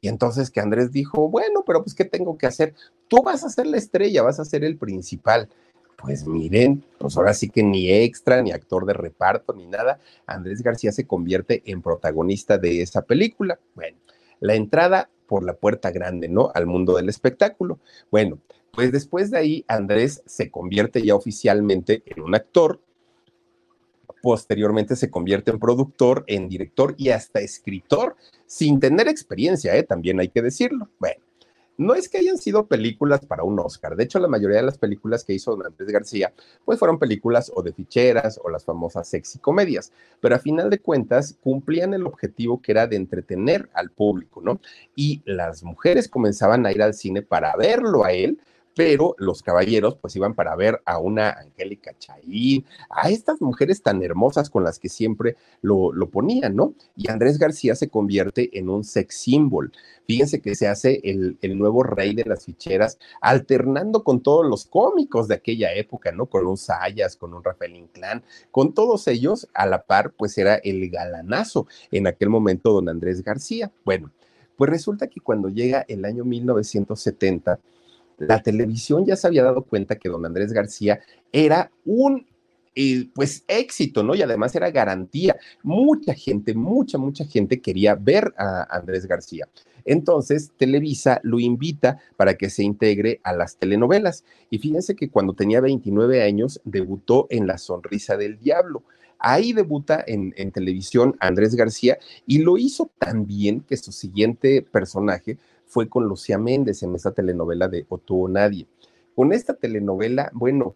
Y entonces que Andrés dijo, bueno, pero pues, ¿qué tengo que hacer? Tú vas a ser la estrella, vas a ser el principal. Pues miren, pues ahora sí que ni extra, ni actor de reparto, ni nada. Andrés García se convierte en protagonista de esa película. Bueno, la entrada por la puerta grande, ¿no? Al mundo del espectáculo. Bueno, pues después de ahí, Andrés se convierte ya oficialmente en un actor, posteriormente se convierte en productor, en director y hasta escritor, sin tener experiencia, ¿eh? también hay que decirlo. Bueno, no es que hayan sido películas para un Oscar. De hecho, la mayoría de las películas que hizo Don Andrés García, pues fueron películas o de ficheras o las famosas sexy comedias. Pero a final de cuentas, cumplían el objetivo que era de entretener al público, ¿no? Y las mujeres comenzaban a ir al cine para verlo a él, pero los caballeros pues iban para ver a una Angélica Chaín, a estas mujeres tan hermosas con las que siempre lo, lo, ponían, ¿no? Y Andrés García se convierte en un sex symbol. Fíjense que se hace el, el nuevo rey de las ficheras, alternando con todos los cómicos de aquella época, ¿no? Con un Sayas, con un Rafael Inclán, con todos ellos a la par, pues era el galanazo en aquel momento don Andrés García. Bueno, pues resulta que cuando llega el año 1970, la televisión ya se había dado cuenta que don Andrés García era un eh, pues éxito, ¿no? Y además era garantía. Mucha gente, mucha, mucha gente quería ver a Andrés García. Entonces, Televisa lo invita para que se integre a las telenovelas. Y fíjense que cuando tenía 29 años, debutó en La Sonrisa del Diablo. Ahí debuta en, en televisión Andrés García y lo hizo tan bien que su siguiente personaje fue con Lucía Méndez en esta telenovela de O tú o nadie. Con esta telenovela, bueno,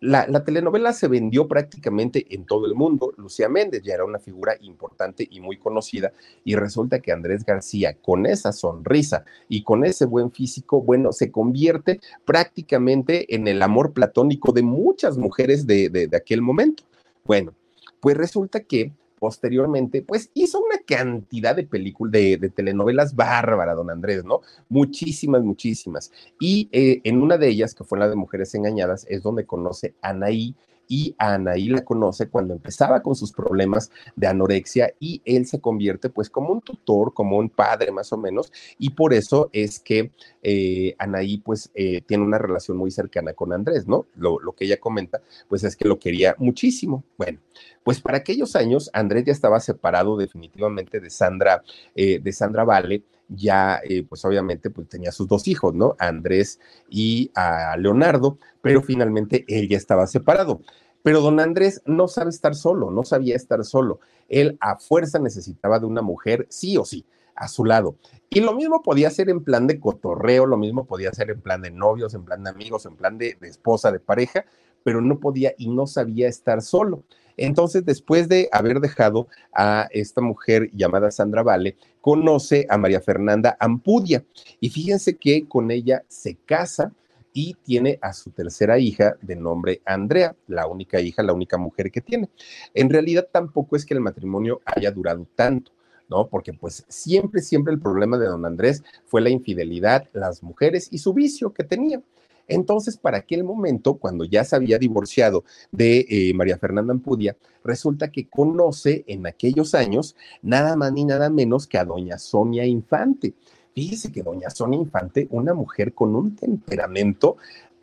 la, la, telenovela se vendió prácticamente en todo el mundo. Lucía Méndez ya era una figura importante y muy conocida y resulta que Andrés García, con esa sonrisa y con ese buen físico, bueno, se convierte prácticamente en el amor platónico de muchas mujeres de, de aquel momento. Bueno, pues resulta que posteriormente, pues hizo una cantidad de películas, de, telenovelas bárbara, don Andrés, ¿no? Muchísimas, muchísimas. Y eh, en una de ellas, que fue la de Mujeres Engañadas, es donde conoce a Anaí y a Anaí la conoce cuando empezaba con sus problemas de anorexia y él se convierte pues como un tutor, como un padre más o menos, y por eso es que eh, Anaí pues eh, tiene una relación muy cercana con Andrés, ¿no? Lo, lo, que ella comenta pues es que lo quería muchísimo. Bueno, pues para aquellos años Andrés ya estaba separado definitivamente de Sandra, eh, de Sandra Vale, ya, eh, pues obviamente, pues tenía sus dos hijos, ¿no? A Andrés y a Leonardo, pero finalmente él ya estaba separado. Pero don Andrés no sabe estar solo, no sabía estar solo. Él a fuerza necesitaba de una mujer, sí o sí, a su lado. Y lo mismo podía ser en plan de cotorreo, lo mismo podía ser en plan de novios, en plan de amigos, en plan de esposa, de pareja, pero no podía y no sabía estar solo. Entonces, después de haber dejado a esta mujer llamada Sandra Vale, conoce a María Fernanda Ampudia y fíjense que con ella se casa y tiene a su tercera hija de nombre Andrea, la única hija, la única mujer que tiene. En realidad tampoco es que el matrimonio haya durado tanto. ¿no? Porque pues siempre, siempre el problema de don Andrés fue la infidelidad, las mujeres y su vicio que tenía. Entonces, para aquel momento, cuando ya se había divorciado de eh, María Fernanda Ampudia, resulta que conoce en aquellos años nada más ni nada menos que a doña Sonia Infante. Fíjese que doña Sonia Infante, una mujer con un temperamento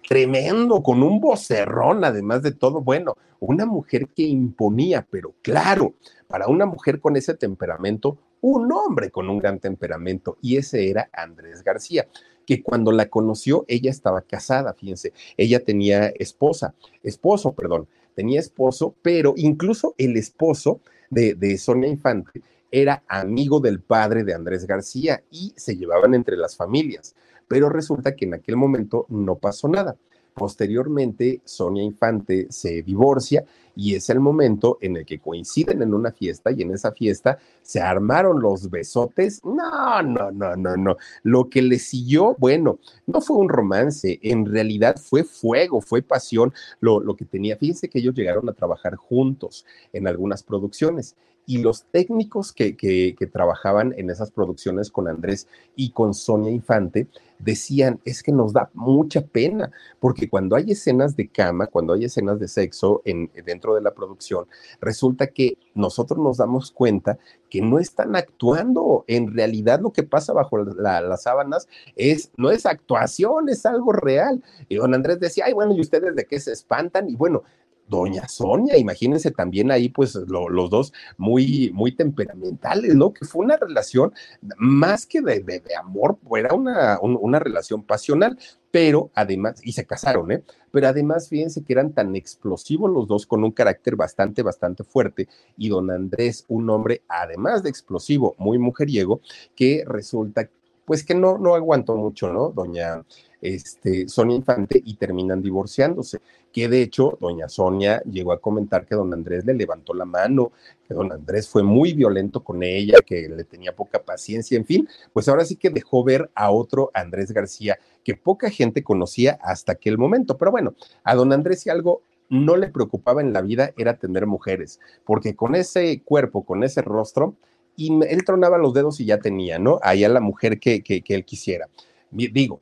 tremendo, con un vocerrón, además de todo, bueno, una mujer que imponía, pero claro, para una mujer con ese temperamento, un hombre con un gran temperamento, y ese era Andrés García que cuando la conoció ella estaba casada, fíjense, ella tenía esposa, esposo, perdón, tenía esposo, pero incluso el esposo de, de Sonia Infante era amigo del padre de Andrés García y se llevaban entre las familias, pero resulta que en aquel momento no pasó nada. Posteriormente, Sonia Infante se divorcia y es el momento en el que coinciden en una fiesta y en esa fiesta se armaron los besotes. No, no, no, no, no. Lo que le siguió, bueno, no fue un romance, en realidad fue fuego, fue pasión lo, lo que tenía. Fíjense que ellos llegaron a trabajar juntos en algunas producciones y los técnicos que, que, trabajaban en esas producciones con Andrés y con Sonia Infante decían, es que nos da mucha pena, porque cuando hay escenas de cama, cuando hay escenas de sexo en, dentro de la producción, resulta que nosotros nos damos cuenta que no están actuando. En realidad lo que pasa bajo las sábanas es, no es actuación, es algo real. Y don Andrés decía, ay, bueno, ¿y ustedes de qué se espantan? Y bueno, doña Sonia, imagínense también ahí, pues los dos muy, muy temperamentales, ¿no? Que fue una relación más que de, de, amor, era una, una relación pasional, pero además, y se casaron, ¿eh? Pero además, fíjense que eran tan explosivos los dos con un carácter bastante, bastante fuerte, y don Andrés, un hombre, además de explosivo, muy mujeriego, que resulta, pues que no, no aguantó mucho, ¿no? Doña este, Sonia Infante y terminan divorciándose que de hecho doña Sonia llegó a comentar que don Andrés le levantó la mano, que don Andrés fue muy violento con ella, que le tenía poca paciencia, en fin, pues ahora sí que dejó ver a otro Andrés García que poca gente conocía hasta aquel momento. Pero bueno, a don Andrés si algo no le preocupaba en la vida era tener mujeres, porque con ese cuerpo, con ese rostro, y él tronaba los dedos y ya tenía, ¿no? Ahí a la mujer que, que, que él quisiera. Digo,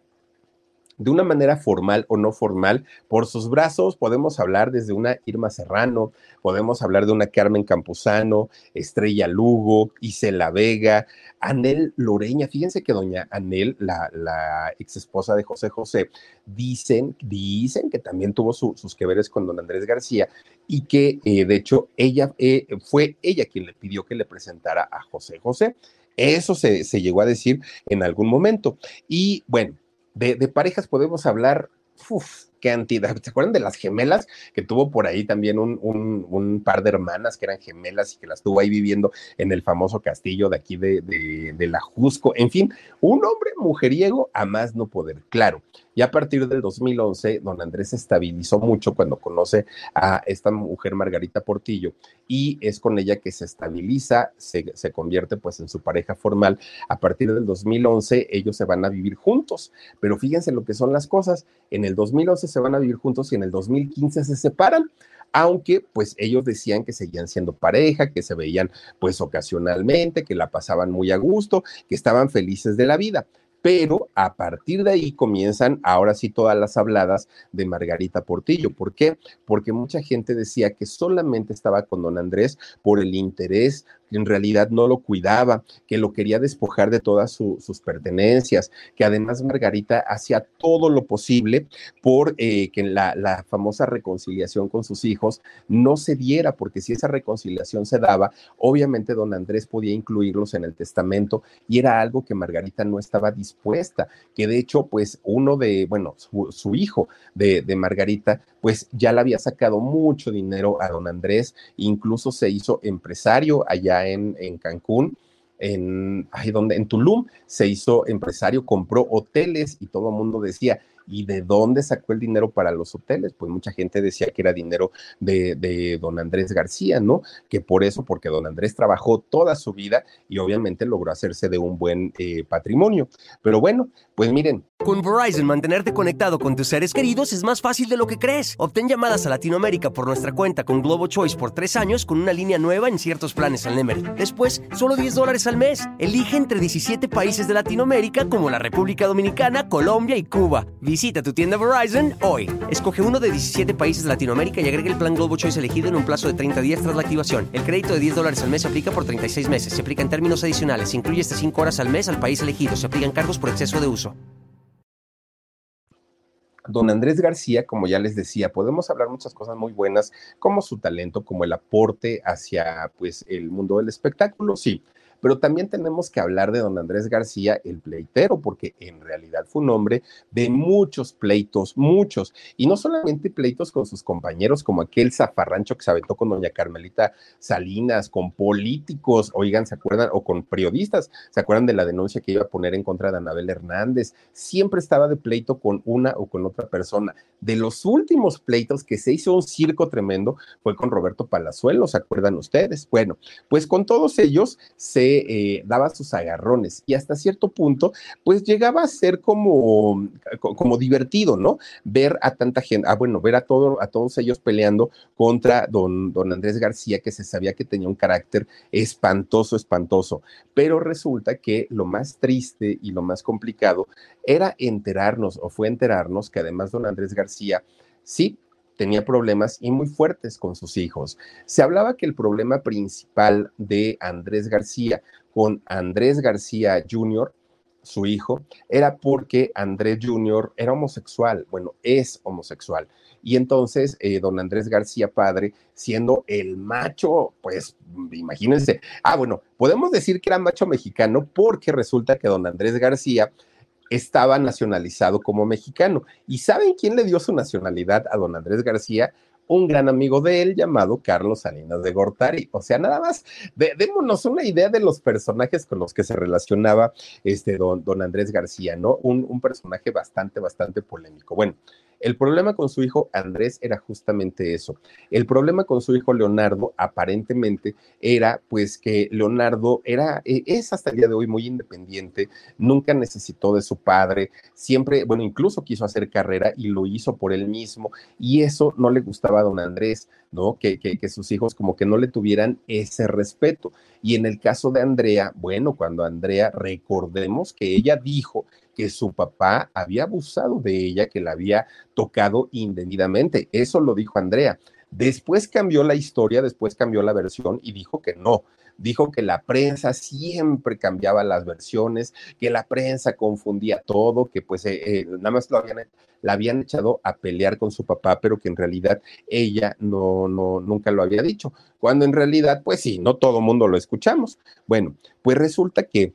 de una manera formal o no formal, por sus brazos podemos hablar desde una Irma Serrano, podemos hablar de una Carmen Campuzano, Estrella Lugo, Isela Vega, Anel Loreña. Fíjense que doña Anel, la, la ex esposa de José José, dicen, dicen que también tuvo sus que veres con don Andrés García y que eh, de hecho ella eh, fue ella quien le pidió que le presentara a José José. Eso se, se llegó a decir en algún momento. Y bueno, de, parejas podemos hablar, uf, cantidad. ¿Se acuerdan de las gemelas? Que tuvo por ahí también un, par de hermanas que eran gemelas y que las tuvo ahí viviendo en el famoso castillo de aquí de la Jusco. En fin, un hombre mujeriego a más no poder. Claro, y a partir del 2011, don Andrés se estabilizó mucho cuando conoce a esta mujer Margarita Portillo y es con ella que se estabiliza, se, se convierte pues en su pareja formal. A partir del 2011 ellos se van a vivir juntos, pero fíjense lo que son las cosas. En el 2011 se van a vivir juntos y en el 2015 se separan aunque pues ellos decían que seguían siendo pareja, que se veían pues ocasionalmente, que la pasaban muy a gusto, que estaban felices de la vida pero a partir de ahí comienzan ahora sí todas las habladas de Margarita Portillo. ¿Por qué? Porque mucha gente decía que solamente estaba con don Andrés por el interés en realidad no lo cuidaba, que lo quería despojar de todas sus pertenencias, que además Margarita hacía todo lo posible por eh, que la, la famosa reconciliación con sus hijos no se diera, porque si esa reconciliación se daba, obviamente don Andrés podía incluirlos en el testamento y era algo que Margarita no estaba dispuesta, que de hecho, pues uno de, bueno, su, hijo de, de Margarita, pues ya le había sacado mucho dinero a don Andrés, incluso se hizo empresario allá en, en Cancún, en, ay, donde, en Tulum, se hizo empresario, compró hoteles y todo el mundo decía, ¿Y de dónde sacó el dinero para los hoteles? Pues mucha gente decía que era dinero de, don Andrés García, ¿no? Que por eso, porque don Andrés trabajó toda su vida y obviamente logró hacerse de un buen eh, patrimonio. Pero bueno, pues miren. Con Verizon, mantenerte conectado con tus seres queridos es más fácil de lo que crees. Obtén llamadas a Latinoamérica por nuestra cuenta con Globo Choice por tres años con una línea nueva en ciertos planes al Nemer. Después, solo 10 dólares al mes. Elige entre 17 países de Latinoamérica como la República Dominicana, Colombia y Cuba. Visita tu tienda Verizon hoy. Escoge uno de 17 países de Latinoamérica y agrega el plan Globo Choice elegido en un plazo de 30 días tras la activación. El crédito de 10 dólares al mes se aplica por 36 meses. Se aplica en términos adicionales. Se incluye hasta 5 horas al mes al país elegido. Se aplican cargos por exceso de uso. Don Andrés García, como ya les decía, podemos hablar muchas cosas muy buenas, como su talento, como el aporte hacia pues el mundo del espectáculo, sí, pero también tenemos que hablar de don Andrés García, el pleitero, porque en realidad fue un hombre de muchos pleitos, muchos, y no solamente pleitos con sus compañeros, como aquel zafarrancho que se aventó con doña Carmelita Salinas, con políticos, oigan, ¿se acuerdan? O con periodistas, ¿se acuerdan de la denuncia que iba a poner en contra de Anabel Hernández? Siempre estaba de pleito con una o con otra persona. De los últimos pleitos que se hizo un circo tremendo fue con Roberto Palazuelo, ¿se acuerdan ustedes? Bueno, pues con todos ellos se eh, daba sus agarrones y hasta cierto punto, pues llegaba a ser como, como divertido, ¿no? Ver a tanta gente, ah, bueno, ver a, todo, a todos ellos peleando contra don, don Andrés García, que se sabía que tenía un carácter espantoso, espantoso. Pero resulta que lo más triste y lo más complicado era enterarnos, o fue enterarnos, que además don Andrés García, sí, tenía problemas y muy fuertes con sus hijos. Se hablaba que el problema principal de Andrés García con Andrés García Jr., su hijo, era porque Andrés Jr. era homosexual, bueno, es homosexual. Y entonces, eh, don Andrés García padre, siendo el macho, pues imagínense, ah, bueno, podemos decir que era macho mexicano porque resulta que don Andrés García estaba nacionalizado como mexicano. ¿Y saben quién le dio su nacionalidad a don Andrés García? un gran amigo de él llamado Carlos Salinas de Gortari. O sea, nada más, démonos una idea de los personajes con los que se relacionaba este don, don Andrés García, ¿no? Un, un personaje bastante, bastante polémico. Bueno, el problema con su hijo Andrés era justamente eso. El problema con su hijo Leonardo aparentemente era pues que Leonardo era, e, es hasta el día de hoy muy independiente, nunca necesitó de su padre, siempre, bueno, incluso quiso hacer carrera y lo hizo por él mismo y eso no le gustaba a don Andrés, ¿no? Que, que, que sus hijos como que no le tuvieran ese respeto. Y en el caso de Andrea, bueno, cuando Andrea, recordemos que ella dijo que su papá había abusado de ella, que la había tocado indebidamente. Eso lo dijo Andrea. Después cambió la historia, después cambió la versión y dijo que no. Dijo que la prensa siempre cambiaba las versiones, que la prensa confundía todo, que pues eh, eh, nada más habían, la habían echado a pelear con su papá, pero que en realidad ella no, no, nunca lo había dicho. Cuando en realidad, pues sí, no todo mundo lo escuchamos. Bueno, pues resulta que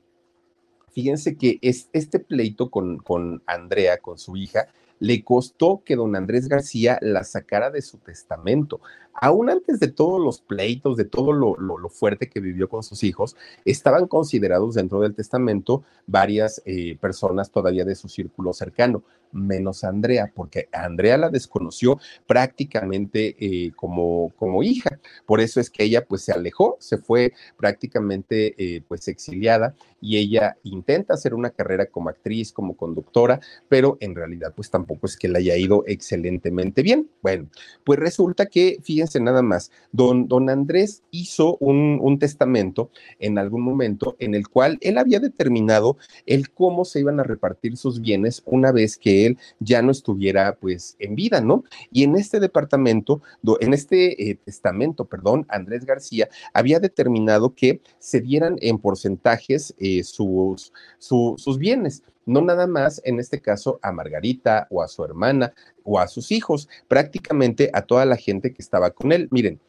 fíjense que es, este pleito con, con Andrea, con su hija, le costó que don Andrés García la sacara de su testamento. Aún antes de todos los pleitos, de todo lo, fuerte que vivió con sus hijos, estaban considerados dentro del testamento varias eh, personas todavía de su círculo cercano menos Andrea, porque Andrea la desconoció prácticamente eh, como, como hija. Por eso es que ella pues se alejó, se fue prácticamente eh, pues exiliada y ella intenta hacer una carrera como actriz, como conductora, pero en realidad pues tampoco es que le haya ido excelentemente bien. Bueno, pues resulta que, fíjense nada más, don, don Andrés hizo un, un testamento en algún momento en el cual él había determinado el cómo se iban a repartir sus bienes una vez que él ya no estuviera pues en vida, ¿no? Y en este departamento, en este eh, testamento, perdón, Andrés García había determinado que se dieran en porcentajes eh, sus, sus bienes no nada más en este caso a Margarita o a su hermana o a sus hijos, prácticamente a toda la gente que estaba con él. Miren,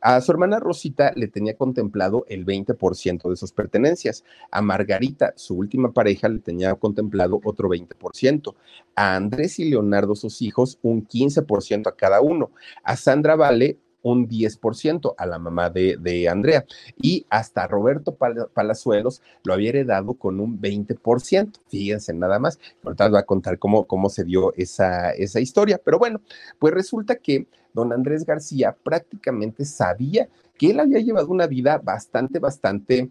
a su hermana Rosita le tenía contemplado el 20% de sus pertenencias. A Margarita, su última pareja, le tenía contemplado otro 20%. A Andrés y Leonardo, sus hijos, un 15% a cada uno. A Sandra Vale, un 10% a la mamá de, Andrea y hasta Roberto Palazuelos lo había heredado con un 20%. Fíjense nada más. Ahorita va a contar cómo, cómo se dio esa, esa historia. Pero bueno, pues resulta que don Andrés García prácticamente sabía que él había llevado una vida bastante, bastante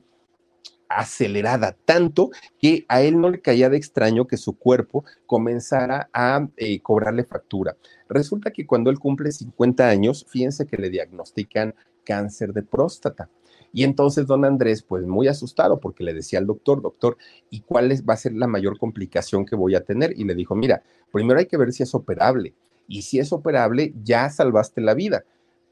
acelerada, tanto que a él no le caía de extraño que su cuerpo comenzara a eh, cobrarle factura. Resulta que cuando él cumple 50 años, fíjense que le diagnostican cáncer de próstata. Y entonces don Andrés, pues muy asustado porque le decía al doctor, doctor, ¿y cuál va a ser la mayor complicación que voy a tener? Y le dijo, mira, primero hay que ver si es operable. Y si es operable, ya salvaste la vida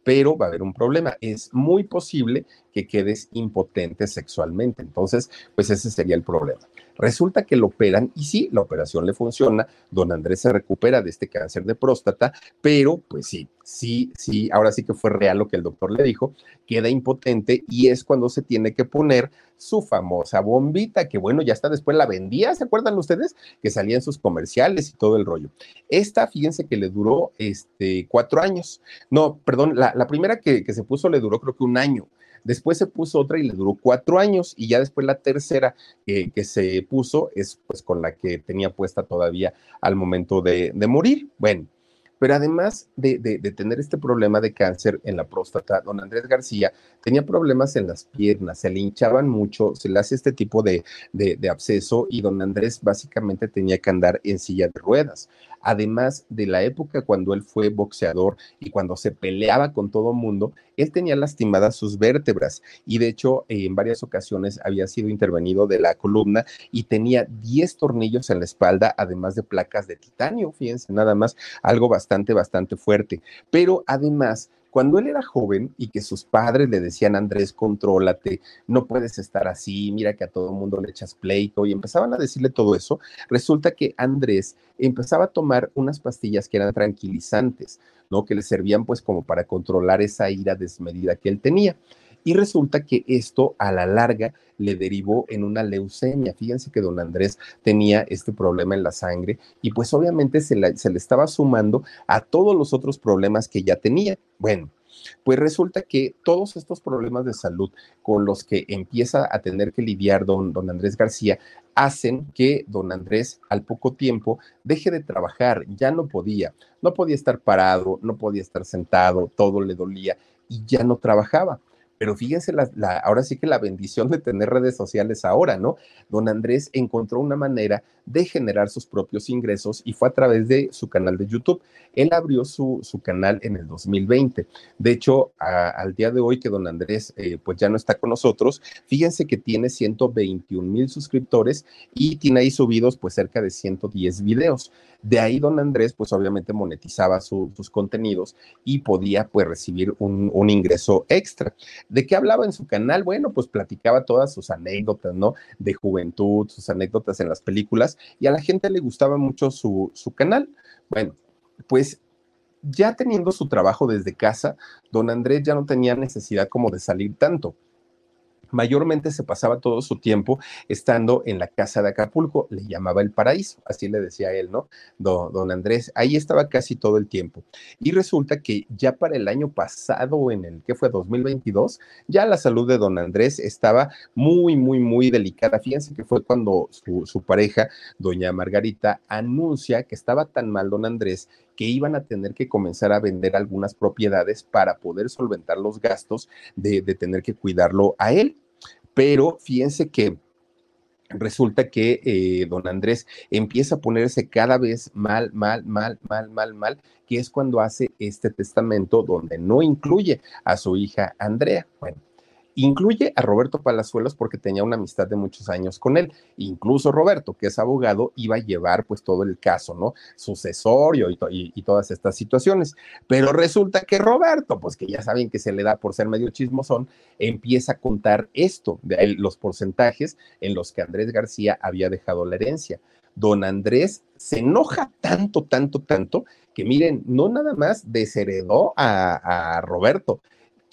pero va a haber un problema. Es muy posible que quedes impotente sexualmente. Entonces, pues ese sería el problema. Resulta que lo operan y sí, la operación le funciona. Don Andrés se recupera de este cáncer de próstata, pero pues sí, sí, sí, ahora sí que fue real lo que el doctor le dijo, queda impotente y es cuando se tiene que poner su famosa bombita, que bueno, ya está después la vendía, ¿se acuerdan ustedes? Que salía en sus comerciales y todo el rollo. Esta, fíjense que le duró este, cuatro años. No, perdón, la, primera que, que se puso le duró creo que un año. Después se puso otra y le duró cuatro años y ya después la tercera que se puso es pues con la que tenía puesta todavía al momento de, de morir. Bueno, pero además de, tener este problema de cáncer en la próstata, don Andrés García tenía problemas en las piernas, se le hinchaban mucho, se le hace este tipo de, de absceso y don Andrés básicamente tenía que andar en silla de ruedas. Además de la época cuando él fue boxeador y cuando se peleaba con todo mundo, él tenía lastimadas sus vértebras y de hecho en varias ocasiones había sido intervenido de la columna y tenía 10 tornillos en la espalda, además de placas de titanio, fíjense, nada más, algo bastante, bastante fuerte. Pero además cuando él era joven y que sus padres le decían, Andrés, contrólate, no puedes estar así, mira que a todo el mundo le echas pleito y empezaban a decirle todo eso, resulta que Andrés empezaba a tomar unas pastillas que eran tranquilizantes, ¿no? Que le servían pues como para controlar esa ira desmedida que él tenía. Y resulta que esto a la larga le derivó en una leucemia. Fíjense que don Andrés tenía este problema en la sangre y pues obviamente se, le estaba sumando a todos los otros problemas que ya tenía. Bueno, pues resulta que todos estos problemas de salud con los que empieza a tener que lidiar don, don, Andrés García hacen que don Andrés al poco tiempo deje de trabajar, ya no podía, no podía estar parado, no podía estar sentado, todo le dolía y ya no trabajaba. Pero fíjense, la, ahora sí que la bendición de tener redes sociales ahora, ¿no? Don Andrés encontró una manera de generar sus propios ingresos y fue a través de su canal de YouTube. Él abrió su, su canal en el 2020. De hecho, al día de hoy que don Andrés eh, pues ya no está con nosotros, fíjense que tiene 121 mil suscriptores y tiene ahí subidos pues cerca de 110 videos. De ahí don Andrés pues obviamente monetizaba sus contenidos y podía pues recibir un, un ingreso extra. ¿De qué hablaba en su canal? Bueno, pues platicaba todas sus anécdotas, ¿no? De juventud, sus anécdotas en las películas y a la gente le gustaba mucho su, su canal. Bueno, pues ya teniendo su trabajo desde casa, don Andrés ya no tenía necesidad como de salir tanto mayormente se pasaba todo su tiempo estando en la casa de Acapulco, le llamaba el paraíso, así le decía él, ¿no? Don, Andrés, ahí estaba casi todo el tiempo. Y resulta que ya para el año pasado, en el que fue 2022, ya la salud de don Andrés estaba muy, muy, muy delicada. Fíjense que fue cuando su, su pareja, doña Margarita, anuncia que estaba tan mal don Andrés que iban a tener que comenzar a vender algunas propiedades para poder solventar los gastos de, tener que cuidarlo a él. Pero fíjense que resulta que eh, don Andrés empieza a ponerse cada vez mal, mal, mal, mal, mal, mal, que es cuando hace este testamento donde no incluye a su hija Andrea. Bueno, Incluye a Roberto Palazuelos porque tenía una amistad de muchos años con él. Incluso Roberto, que es abogado, iba a llevar pues todo el caso, ¿no? Sucesorio y, todas estas situaciones. Pero resulta que Roberto, pues que ya saben que se le da por ser medio chismosón, empieza a contar esto, de los porcentajes en los que Andrés García había dejado la herencia. Don Andrés se enoja tanto, tanto, tanto, que miren, no nada más desheredó a Roberto,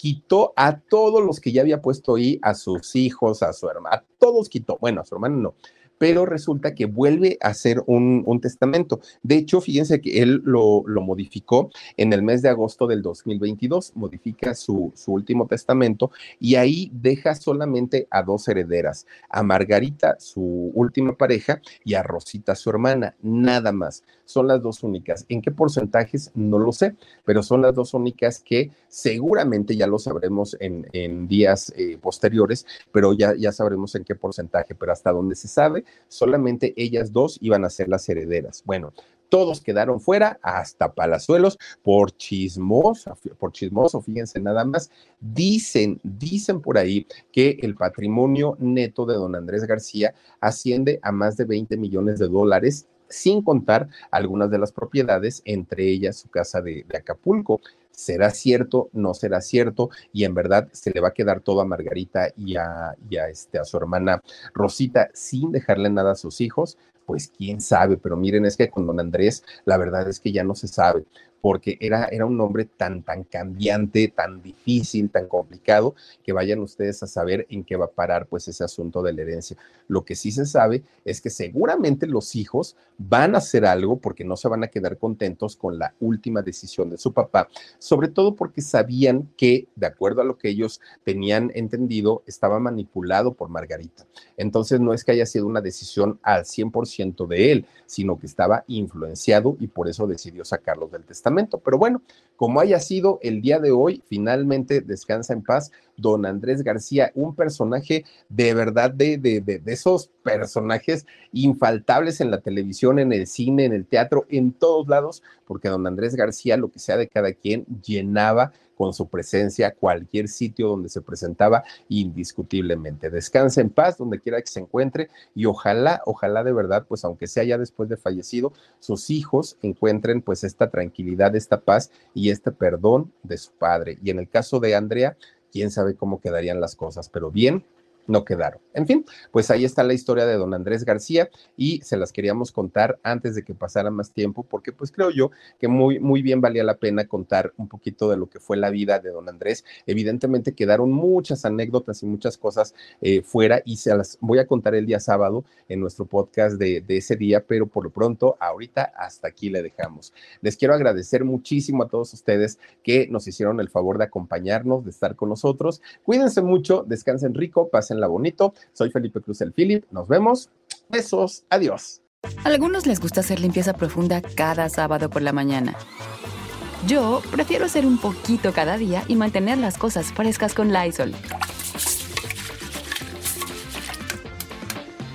quitó a todos los que ya había puesto ahí, a sus hijos, a su hermano, a todos quitó, bueno, a su hermano no, pero resulta que vuelve a hacer un, testamento. De hecho, fíjense que él lo, modificó en el mes de agosto del 2022, modifica su, último testamento y ahí deja solamente a dos herederas, a Margarita, su última pareja, y a Rosita, su hermana, nada más. Son las dos únicas. ¿En qué porcentajes? No lo sé, pero son las dos únicas que seguramente ya lo sabremos en, días eh, posteriores, pero ya, ya sabremos en qué porcentaje, pero hasta donde se sabe, solamente ellas dos iban a ser las herederas. Bueno, todos quedaron fuera, hasta Palazuelos, por chismoso, por chismoso, fíjense nada más. Dicen, dicen por ahí que el patrimonio neto de don Andrés García asciende a más de 20 millones de dólares sin contar algunas de las propiedades, entre ellas su casa de, Acapulco. ¿Será cierto? ¿No será cierto? Y en verdad se le va a quedar todo a Margarita y a, este, a su hermana Rosita sin dejarle nada a sus hijos pues quién sabe, pero miren, es que con don Andrés la verdad es que ya no se sabe porque era, era un nombre tan, tan cambiante, tan difícil, tan complicado, que vayan ustedes a saber en qué va a parar pues ese asunto de la herencia. Lo que sí se sabe es que seguramente los hijos van a hacer algo porque no se van a quedar contentos con la última decisión de su papá, sobre todo porque sabían que, de acuerdo a lo que ellos tenían entendido, estaba manipulado por Margarita. Entonces no es que haya sido una decisión al 100% de él, sino que estaba influenciado y por eso decidió sacarlos del testamento. Pero bueno, como haya sido el día de hoy, finalmente descansa en paz don Andrés García, un personaje de verdad de, de, de, esos personajes infaltables en la televisión, en el cine, en el teatro, en todos lados, porque don Andrés García, lo que sea de cada quien, llenaba con su presencia cualquier sitio donde se presentaba indiscutiblemente. Descansa en paz donde quiera que se encuentre y ojalá, ojalá de verdad, pues aunque sea ya después de fallecido, sus hijos encuentren pues esta tranquilidad, esta paz y este perdón de su padre. Y en el caso de Andrea, quién sabe cómo quedarían las cosas, pero bien, no quedaron. En fin, pues ahí está la historia de don Andrés García y se las queríamos contar antes de que pasara más tiempo, porque pues creo yo que muy, muy bien valía la pena contar un poquito de lo que fue la vida de don Andrés. Evidentemente quedaron muchas anécdotas y muchas cosas eh, fuera y se las voy a contar el día sábado en nuestro podcast de, de ese día, pero por lo pronto, ahorita hasta aquí le dejamos. Les quiero agradecer muchísimo a todos ustedes que nos hicieron el favor de acompañarnos, de estar con nosotros. Cuídense mucho, descansen rico, pasen la bonito. Soy Felipe Cruz el Philip. Nos vemos. Besos. Adiós. A algunos les gusta hacer limpieza profunda cada sábado por la mañana. Yo prefiero hacer un poquito cada día y mantener las cosas frescas con Lysol.